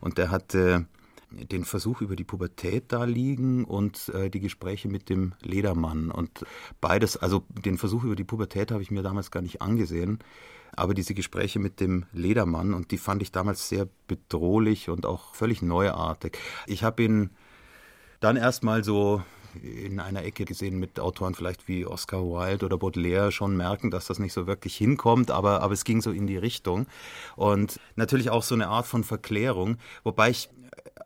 Speaker 12: Und der hatte den Versuch über die Pubertät da liegen und äh, die Gespräche mit dem Ledermann. Und beides, also den Versuch über die Pubertät habe ich mir damals gar nicht angesehen, aber diese Gespräche mit dem Ledermann und die fand ich damals sehr bedrohlich und auch völlig neuartig. Ich habe ihn dann erstmal so in einer Ecke gesehen mit Autoren vielleicht wie Oscar Wilde oder Baudelaire schon merken, dass das nicht so wirklich hinkommt, aber, aber es ging so in die Richtung. Und natürlich auch so eine Art von Verklärung, wobei ich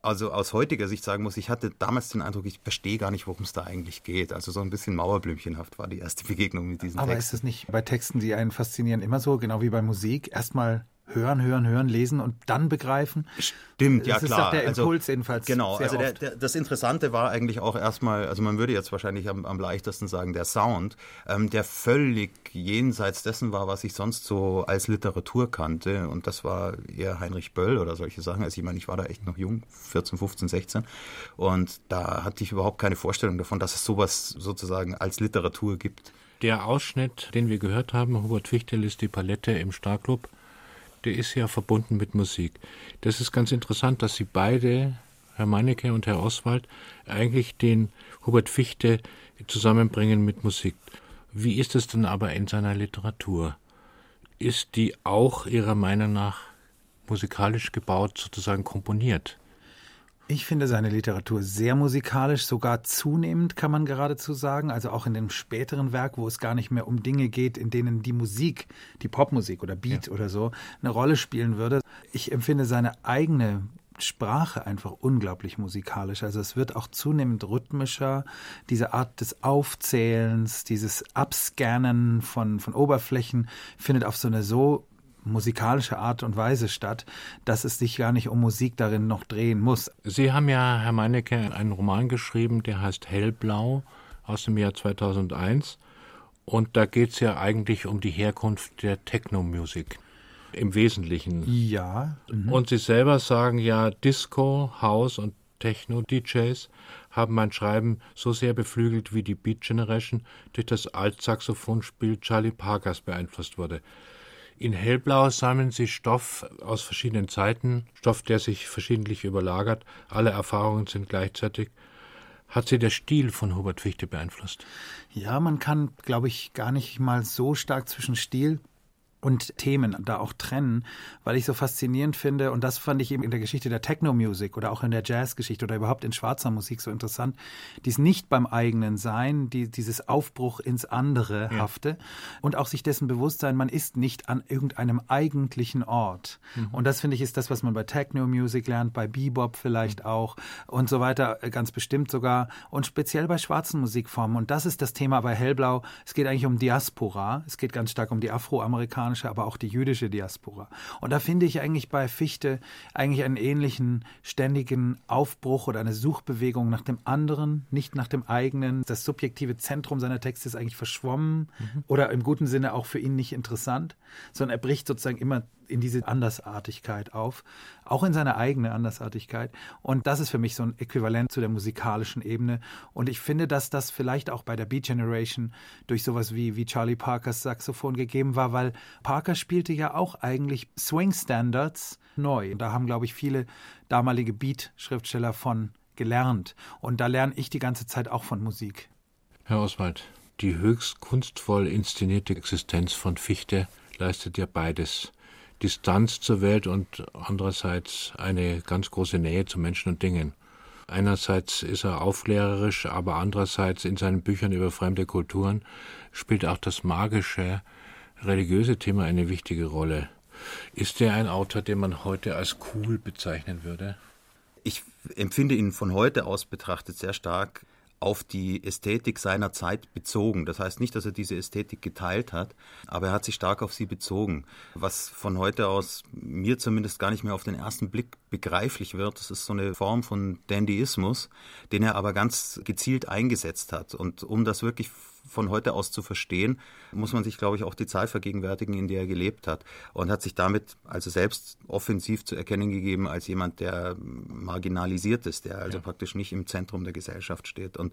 Speaker 12: also aus heutiger Sicht sagen muss, ich hatte damals den Eindruck, ich verstehe gar nicht, worum es da eigentlich geht. Also so ein bisschen Mauerblümchenhaft war die erste Begegnung mit diesen
Speaker 11: Aber
Speaker 12: Texten.
Speaker 11: ist es nicht bei Texten, die einen faszinieren, immer so, genau wie bei Musik, erstmal hören, hören, hören, lesen und dann begreifen.
Speaker 12: Stimmt, ja
Speaker 11: das
Speaker 12: klar.
Speaker 11: Das ist doch der
Speaker 12: also,
Speaker 11: Impuls jedenfalls.
Speaker 12: Genau, also der, der, das Interessante war eigentlich auch erstmal, also man würde jetzt wahrscheinlich am, am leichtesten sagen, der Sound, ähm, der völlig jenseits dessen war, was ich sonst so als Literatur kannte. Und das war eher Heinrich Böll oder solche Sachen. Also ich meine, ich war da echt noch jung, 14, 15, 16. Und da hatte ich überhaupt keine Vorstellung davon, dass es sowas sozusagen als Literatur gibt.
Speaker 10: Der Ausschnitt, den wir gehört haben, Hubert Fichtel ist die Palette im Starclub, der ist ja verbunden mit Musik. Das ist ganz interessant, dass Sie beide, Herr Meinecke und Herr Oswald, eigentlich den Hubert Fichte zusammenbringen mit Musik. Wie ist es denn aber in seiner Literatur? Ist die auch Ihrer Meinung nach musikalisch gebaut, sozusagen komponiert?
Speaker 11: Ich finde seine Literatur sehr musikalisch, sogar zunehmend kann man geradezu sagen. Also auch in dem späteren Werk, wo es gar nicht mehr um Dinge geht, in denen die Musik, die Popmusik oder Beat ja. oder so eine Rolle spielen würde. Ich empfinde seine eigene Sprache einfach unglaublich musikalisch. Also es wird auch zunehmend rhythmischer. Diese Art des Aufzählens, dieses Abscannen von, von Oberflächen findet auf so eine so musikalische Art und Weise statt, dass es sich gar nicht um Musik darin noch drehen muss.
Speaker 10: Sie haben ja, Herr Meinecke, einen Roman geschrieben, der heißt Hellblau aus dem Jahr 2001. Und da geht es ja eigentlich um die Herkunft der Techno-Musik im Wesentlichen.
Speaker 11: Ja.
Speaker 10: Mhm. Und Sie selber sagen ja, Disco, House und Techno-DJs haben mein Schreiben so sehr beflügelt, wie die Beat Generation durch das Altsaxophonspiel Charlie Parkers beeinflusst wurde. In Hellblau sammeln Sie Stoff aus verschiedenen Zeiten, Stoff, der sich verschiedentlich überlagert. Alle Erfahrungen sind gleichzeitig. Hat Sie der Stil von Hubert Fichte beeinflusst?
Speaker 11: Ja, man kann, glaube ich, gar nicht mal so stark zwischen Stil und Themen da auch trennen, weil ich so faszinierend finde, und das fand ich eben in der Geschichte der Techno-Music oder auch in der Jazz-Geschichte oder überhaupt in schwarzer Musik so interessant, dies nicht beim eigenen Sein, die, dieses Aufbruch ins andere ja. hafte und auch sich dessen bewusst sein, man ist nicht an irgendeinem eigentlichen Ort. Mhm. Und das finde ich ist das, was man bei Techno-Music lernt, bei Bebop vielleicht mhm. auch und so weiter, ganz bestimmt sogar und speziell bei schwarzen Musikformen. Und das ist das Thema bei Hellblau. Es geht eigentlich um Diaspora. Es geht ganz stark um die Afroamerikaner afrikanische, aber auch die jüdische Diaspora. Und da finde ich eigentlich bei Fichte eigentlich einen ähnlichen ständigen Aufbruch oder eine Suchbewegung nach dem anderen, nicht nach dem eigenen. Das subjektive Zentrum seiner Texte ist eigentlich verschwommen mhm. oder im guten Sinne auch für ihn nicht interessant, sondern er bricht sozusagen immer in diese Andersartigkeit auf, auch in seine eigene Andersartigkeit. Und das ist für mich so ein Äquivalent zu der musikalischen Ebene. Und ich finde, dass das vielleicht auch bei der Beat Generation durch sowas wie, wie Charlie Parkers Saxophon gegeben war, weil Parker spielte ja auch eigentlich Swing Standards neu. Da haben, glaube ich, viele damalige Beat-Schriftsteller von gelernt. Und da lerne ich die ganze Zeit auch von Musik.
Speaker 10: Herr Oswald, die höchst kunstvoll inszenierte Existenz von Fichte leistet ja beides. Distanz zur Welt und andererseits eine ganz große Nähe zu Menschen und Dingen. Einerseits ist er aufklärerisch, aber andererseits in seinen Büchern über fremde Kulturen spielt auch das magische, religiöse Thema eine wichtige Rolle. Ist er ein Autor, den man heute als cool bezeichnen würde?
Speaker 12: Ich empfinde ihn von heute aus betrachtet sehr stark auf die Ästhetik seiner Zeit bezogen. Das heißt nicht, dass er diese Ästhetik geteilt hat, aber er hat sich stark auf sie bezogen. Was von heute aus mir zumindest gar nicht mehr auf den ersten Blick begreiflich wird, das ist so eine Form von Dandyismus, den er aber ganz gezielt eingesetzt hat. Und um das wirklich von heute aus zu verstehen, muss man sich, glaube ich, auch die Zeit vergegenwärtigen, in der er gelebt hat. Und hat sich damit also selbst offensiv zu erkennen gegeben als jemand, der marginalisiert ist, der also ja. praktisch nicht im Zentrum der Gesellschaft steht. Und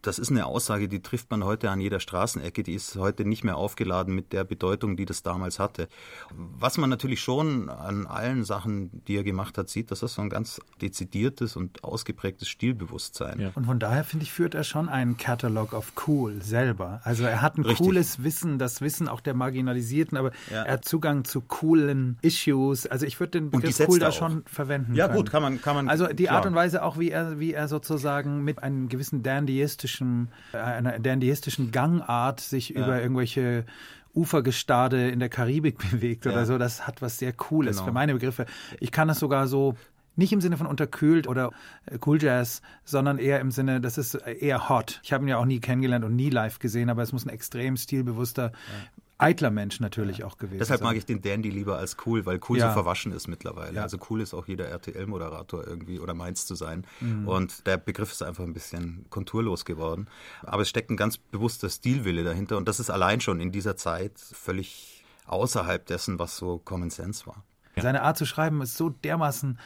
Speaker 12: das ist eine Aussage, die trifft man heute an jeder Straßenecke. Die ist heute nicht mehr aufgeladen mit der Bedeutung, die das damals hatte. Was man natürlich schon an allen Sachen, die er gemacht hat, sieht, dass das so ein ganz dezidiertes und ausgeprägtes Stilbewusstsein.
Speaker 11: Ja. Und von daher, finde ich, führt er schon einen Catalog of Cool selbst selber. Also er hat ein Richtig. cooles Wissen, das Wissen auch der Marginalisierten, aber ja. er hat Zugang zu coolen Issues. Also ich würde den Begriff cool da schon verwenden.
Speaker 12: Ja
Speaker 11: können.
Speaker 12: gut, kann man, kann man.
Speaker 11: Also die klar. Art und Weise auch, wie er, wie er sozusagen mit einem gewissen dandyistischen, äh, einer dandyistischen Gangart sich ja. über irgendwelche Ufergestade in der Karibik bewegt ja. oder so, das hat was sehr Cooles genau. für meine Begriffe. Ich kann das sogar so nicht im Sinne von unterkühlt oder äh, Cool Jazz, sondern eher im Sinne, das ist eher hot. Ich habe ihn ja auch nie kennengelernt und nie live gesehen, aber es muss ein extrem stilbewusster, ja. eitler Mensch natürlich ja. auch gewesen
Speaker 12: Deshalb mag ich den Dandy lieber als cool, weil cool ja. so verwaschen ist mittlerweile. Also cool ist auch jeder RTL-Moderator irgendwie oder meins zu sein. Mhm. Und der Begriff ist einfach ein bisschen konturlos geworden. Aber es steckt ein ganz bewusster Stilwille dahinter und das ist allein schon in dieser Zeit völlig außerhalb dessen, was so Common Sense war.
Speaker 11: Seine Art zu schreiben ist so dermaßen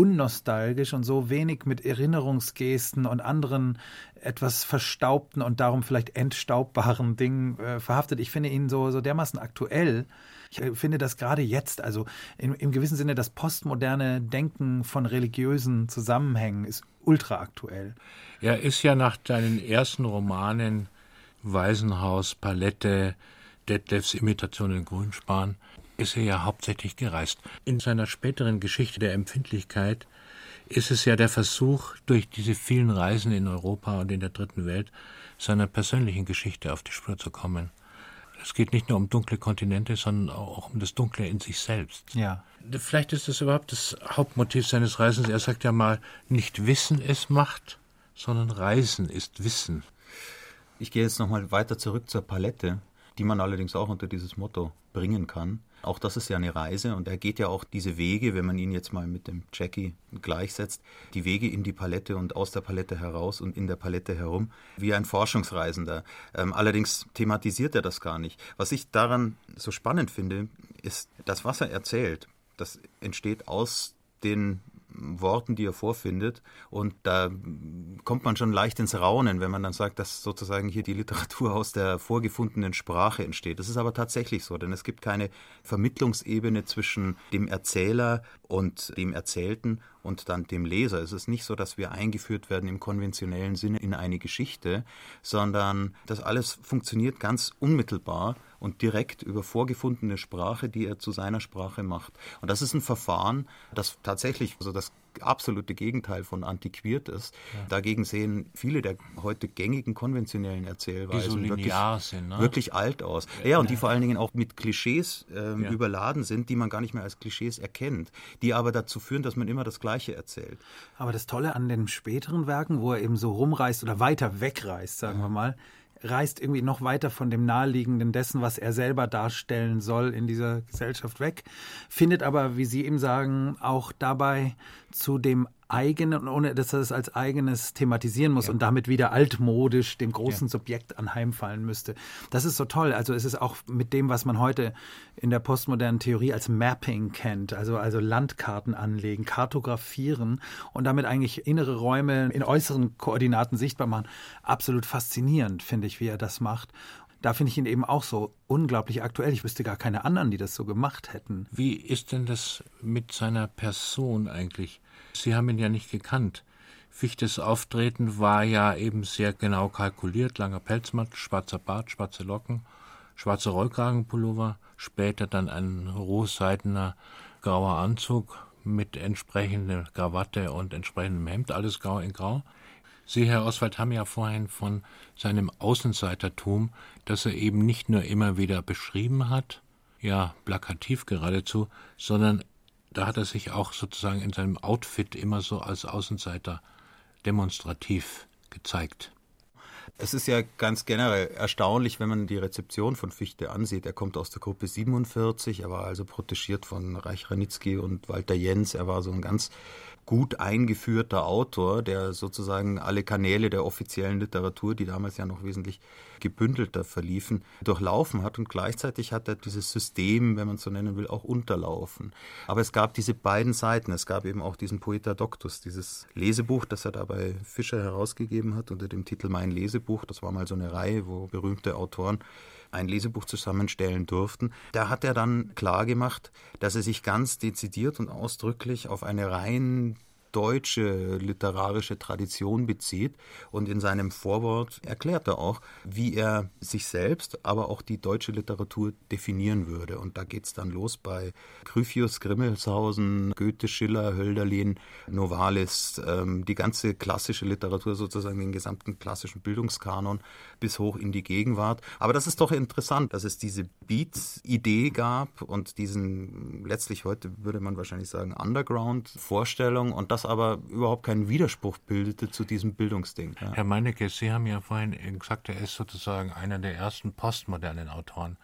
Speaker 11: unnostalgisch und so wenig mit Erinnerungsgesten und anderen etwas verstaubten und darum vielleicht entstaubbaren Dingen äh, verhaftet. Ich finde ihn so, so dermaßen aktuell. Ich äh, finde das gerade jetzt, also im, im gewissen Sinne das postmoderne Denken von religiösen Zusammenhängen ist ultra aktuell.
Speaker 10: Er ist ja nach deinen ersten Romanen Waisenhaus, Palette, Detlefs Imitation in Grünspan ist er ja hauptsächlich gereist. In seiner späteren Geschichte der Empfindlichkeit ist es ja der Versuch, durch diese vielen Reisen in Europa und in der dritten Welt seiner persönlichen Geschichte auf die Spur zu kommen. Es geht nicht nur um dunkle Kontinente, sondern auch um das Dunkle in sich selbst.
Speaker 11: Ja.
Speaker 10: Vielleicht ist das überhaupt das Hauptmotiv seines Reisens. Er sagt ja mal, nicht Wissen ist Macht, sondern Reisen ist Wissen.
Speaker 12: Ich gehe jetzt nochmal weiter zurück zur Palette, die man allerdings auch unter dieses Motto bringen kann. Auch das ist ja eine Reise und er geht ja auch diese Wege, wenn man ihn jetzt mal mit dem Jackie gleichsetzt, die Wege in die Palette und aus der Palette heraus und in der Palette herum, wie ein Forschungsreisender. Ähm, allerdings thematisiert er das gar nicht. Was ich daran so spannend finde, ist, das, was er erzählt, das entsteht aus den Worten, die er vorfindet. Und da kommt man schon leicht ins Raunen, wenn man dann sagt, dass sozusagen hier die Literatur aus der vorgefundenen Sprache entsteht. Das ist aber tatsächlich so, denn es gibt keine Vermittlungsebene zwischen dem Erzähler und dem Erzählten und dann dem Leser. Es ist nicht so, dass wir eingeführt werden im konventionellen Sinne in eine Geschichte, sondern das alles funktioniert ganz unmittelbar und direkt über vorgefundene Sprache, die er zu seiner Sprache macht. Und das ist ein Verfahren, das tatsächlich, also das absolute Gegenteil von antiquiert ist. Ja. Dagegen sehen viele der heute gängigen konventionellen Erzählweisen
Speaker 10: so
Speaker 12: wirklich,
Speaker 10: sind, ne?
Speaker 12: wirklich alt aus. Ja, und die vor allen Dingen auch mit Klischees ähm, ja. überladen sind, die man gar nicht mehr als Klischees erkennt, die aber dazu führen, dass man immer das Gleiche erzählt.
Speaker 11: Aber das Tolle an den späteren Werken, wo er eben so rumreist oder weiter wegreist, sagen wir mal, reißt irgendwie noch weiter von dem Naheliegenden dessen, was er selber darstellen soll in dieser Gesellschaft weg, findet aber, wie Sie eben sagen, auch dabei zu dem eigenen, ohne dass er es als eigenes thematisieren muss ja. und damit wieder altmodisch dem großen ja. Subjekt anheimfallen müsste. Das ist so toll. Also es ist auch mit dem, was man heute in der postmodernen Theorie als Mapping kennt, also, also Landkarten anlegen, kartografieren und damit eigentlich innere Räume in äußeren Koordinaten sichtbar machen. Absolut faszinierend, finde ich, wie er das macht da finde ich ihn eben auch so unglaublich aktuell. Ich wüsste gar keine anderen, die das so gemacht hätten.
Speaker 10: Wie ist denn das mit seiner Person eigentlich? Sie haben ihn ja nicht gekannt. Fichtes Auftreten war ja eben sehr genau kalkuliert. Langer Pelzmantel, schwarzer Bart, schwarze Locken, schwarzer Rollkragenpullover, später dann ein rohseidener grauer Anzug mit entsprechender Krawatte und entsprechendem Hemd, alles grau in grau. Sie, Herr Oswald, haben ja vorhin von seinem Außenseitertum, das er eben nicht nur immer wieder beschrieben hat, ja, plakativ geradezu, sondern da hat er sich auch sozusagen in seinem Outfit immer so als Außenseiter demonstrativ gezeigt.
Speaker 12: Es ist ja ganz generell erstaunlich, wenn man die Rezeption von Fichte ansieht. Er kommt aus der Gruppe 47, er war also protegiert von Reich Ranitzky und Walter Jens. Er war so ein ganz gut eingeführter Autor, der sozusagen alle Kanäle der offiziellen Literatur, die damals ja noch wesentlich gebündelter verliefen, durchlaufen hat und gleichzeitig hat er dieses System, wenn man es so nennen will, auch unterlaufen. Aber es gab diese beiden Seiten. Es gab eben auch diesen Poeta Doctus, dieses Lesebuch, das er da bei Fischer herausgegeben hat unter dem Titel Mein Lesebuch. Das war mal so eine Reihe, wo berühmte Autoren ein Lesebuch zusammenstellen durften. Da hat er dann klar gemacht, dass er sich ganz dezidiert und ausdrücklich auf eine rein deutsche literarische Tradition bezieht. Und in seinem Vorwort erklärt er auch, wie er sich selbst, aber auch die deutsche Literatur definieren würde. Und da geht es dann los bei Gryphius, Grimmelshausen, Goethe, Schiller, Hölderlin, Novalis, ähm, die ganze klassische Literatur, sozusagen den gesamten klassischen Bildungskanon bis hoch in die Gegenwart. Aber das ist doch interessant, dass es diese Beats-Idee gab und diesen letztlich heute würde man wahrscheinlich sagen Underground-Vorstellung und das das aber überhaupt keinen Widerspruch bildete zu diesem Bildungsding.
Speaker 10: Ja. Herr Meinecke, Sie haben ja vorhin gesagt, er ist sozusagen einer der ersten postmodernen Autoren.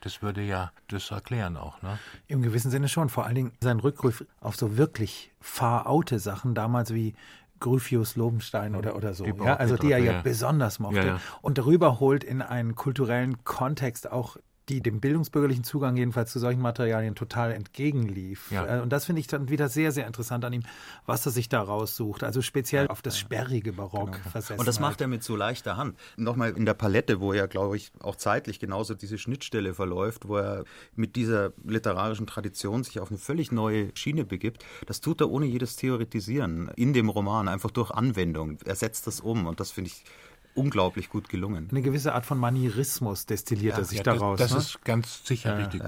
Speaker 10: Das würde ja das erklären auch, ne?
Speaker 11: Im gewissen Sinne schon. Vor allen Dingen sein Rückruf auf so wirklich far-oute Sachen, damals wie Gryphius Lobenstein oder, oder so. Ja, also die er ja, ja. besonders mochte. Ja, ja. Und darüber holt in einen kulturellen Kontext auch die dem bildungsbürgerlichen Zugang jedenfalls zu solchen Materialien total entgegenlief. Ja. Äh, und das finde ich dann wieder sehr, sehr interessant an ihm, was er sich da raussucht. Also speziell ja, auf das sperrige Barock genau.
Speaker 12: versessen. Und das macht er mit so leichter Hand. Nochmal in der Palette, wo er, glaube ich, auch zeitlich genauso diese Schnittstelle verläuft, wo er mit dieser literarischen Tradition sich auf eine völlig neue Schiene begibt. Das tut er ohne jedes Theoretisieren in dem Roman, einfach durch Anwendung. Er setzt das um und das finde ich unglaublich gut gelungen.
Speaker 11: Eine gewisse Art von Manierismus destilliert ja, er sich ja, daraus.
Speaker 10: Das, das ne? ist ganz sicher ja, richtig.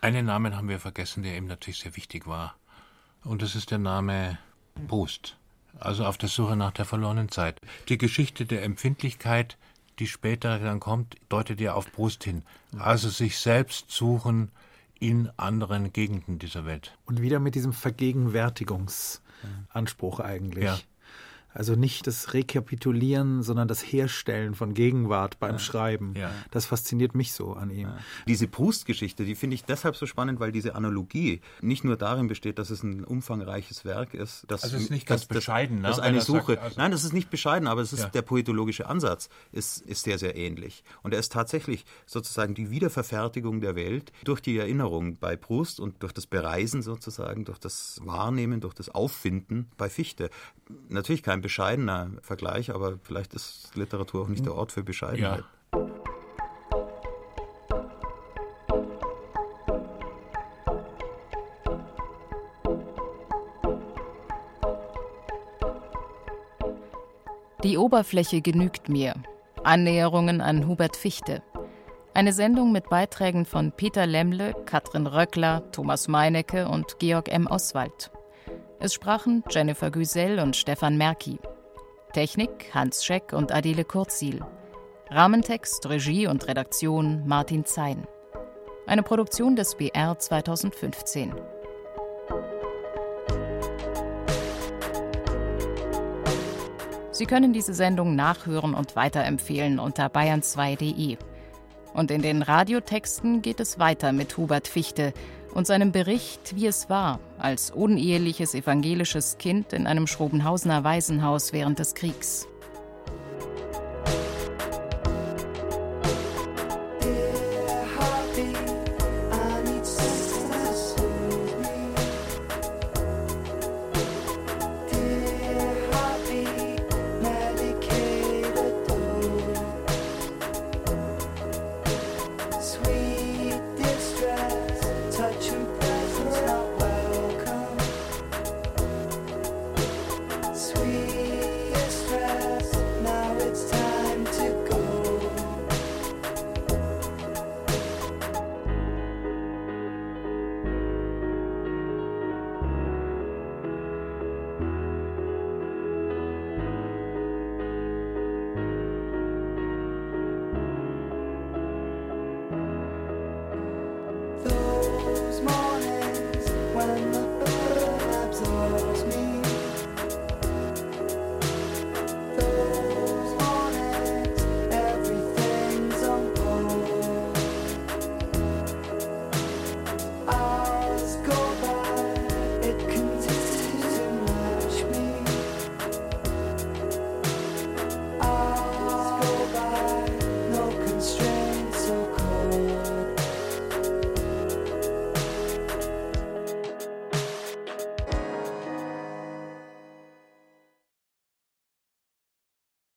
Speaker 10: Einen Namen haben wir vergessen, der eben natürlich sehr wichtig war. Und das ist der Name Proust. Also auf der Suche nach der verlorenen Zeit. Die Geschichte der Empfindlichkeit, die später dann kommt, deutet ja auf Proust hin. Also sich selbst suchen in anderen Gegenden dieser Welt.
Speaker 11: Und wieder mit diesem Vergegenwärtigungsanspruch eigentlich. Ja. Also nicht das Rekapitulieren, sondern das Herstellen von Gegenwart beim ja. Schreiben. Ja. Das fasziniert mich so an ihm. Ja.
Speaker 12: Diese Proust-Geschichte, die finde ich deshalb so spannend, weil diese Analogie nicht nur darin besteht, dass es ein umfangreiches Werk ist. Dass,
Speaker 10: also es ist nicht ganz das, bescheiden,
Speaker 12: ne? Das eine Suche. Sagt, also Nein, das ist nicht bescheiden, aber es ist der poetologische Ansatz ist, ist sehr, sehr ähnlich. Und er ist tatsächlich sozusagen die Wiederverfertigung der Welt durch die Erinnerung bei Proust und durch das Bereisen sozusagen, durch das Wahrnehmen, durch das Auffinden bei Fichte. Natürlich kein bescheidener Vergleich, aber vielleicht ist Literatur auch nicht der Ort für Bescheidenheit. Ja.
Speaker 3: Die Oberfläche genügt mir. Annäherungen an Hubert Fichte. Eine Sendung mit Beiträgen von Peter Lemmle, Katrin Röckler, Thomas Meinecke und Georg M. Oswald. Es sprachen Jennifer Güsel und Stefan Merki. Technik Hans Scheck und Adele Kurzil. Rahmentext, Regie und Redaktion Martin Zein. Eine Produktion des BR 2015.
Speaker 13: Sie können diese Sendung nachhören und weiterempfehlen unter bayern2.de. Und in den Radiotexten geht es weiter mit Hubert Fichte und seinem Bericht, wie es war, als uneheliches evangelisches Kind in einem Schrobenhausener Waisenhaus während des Kriegs.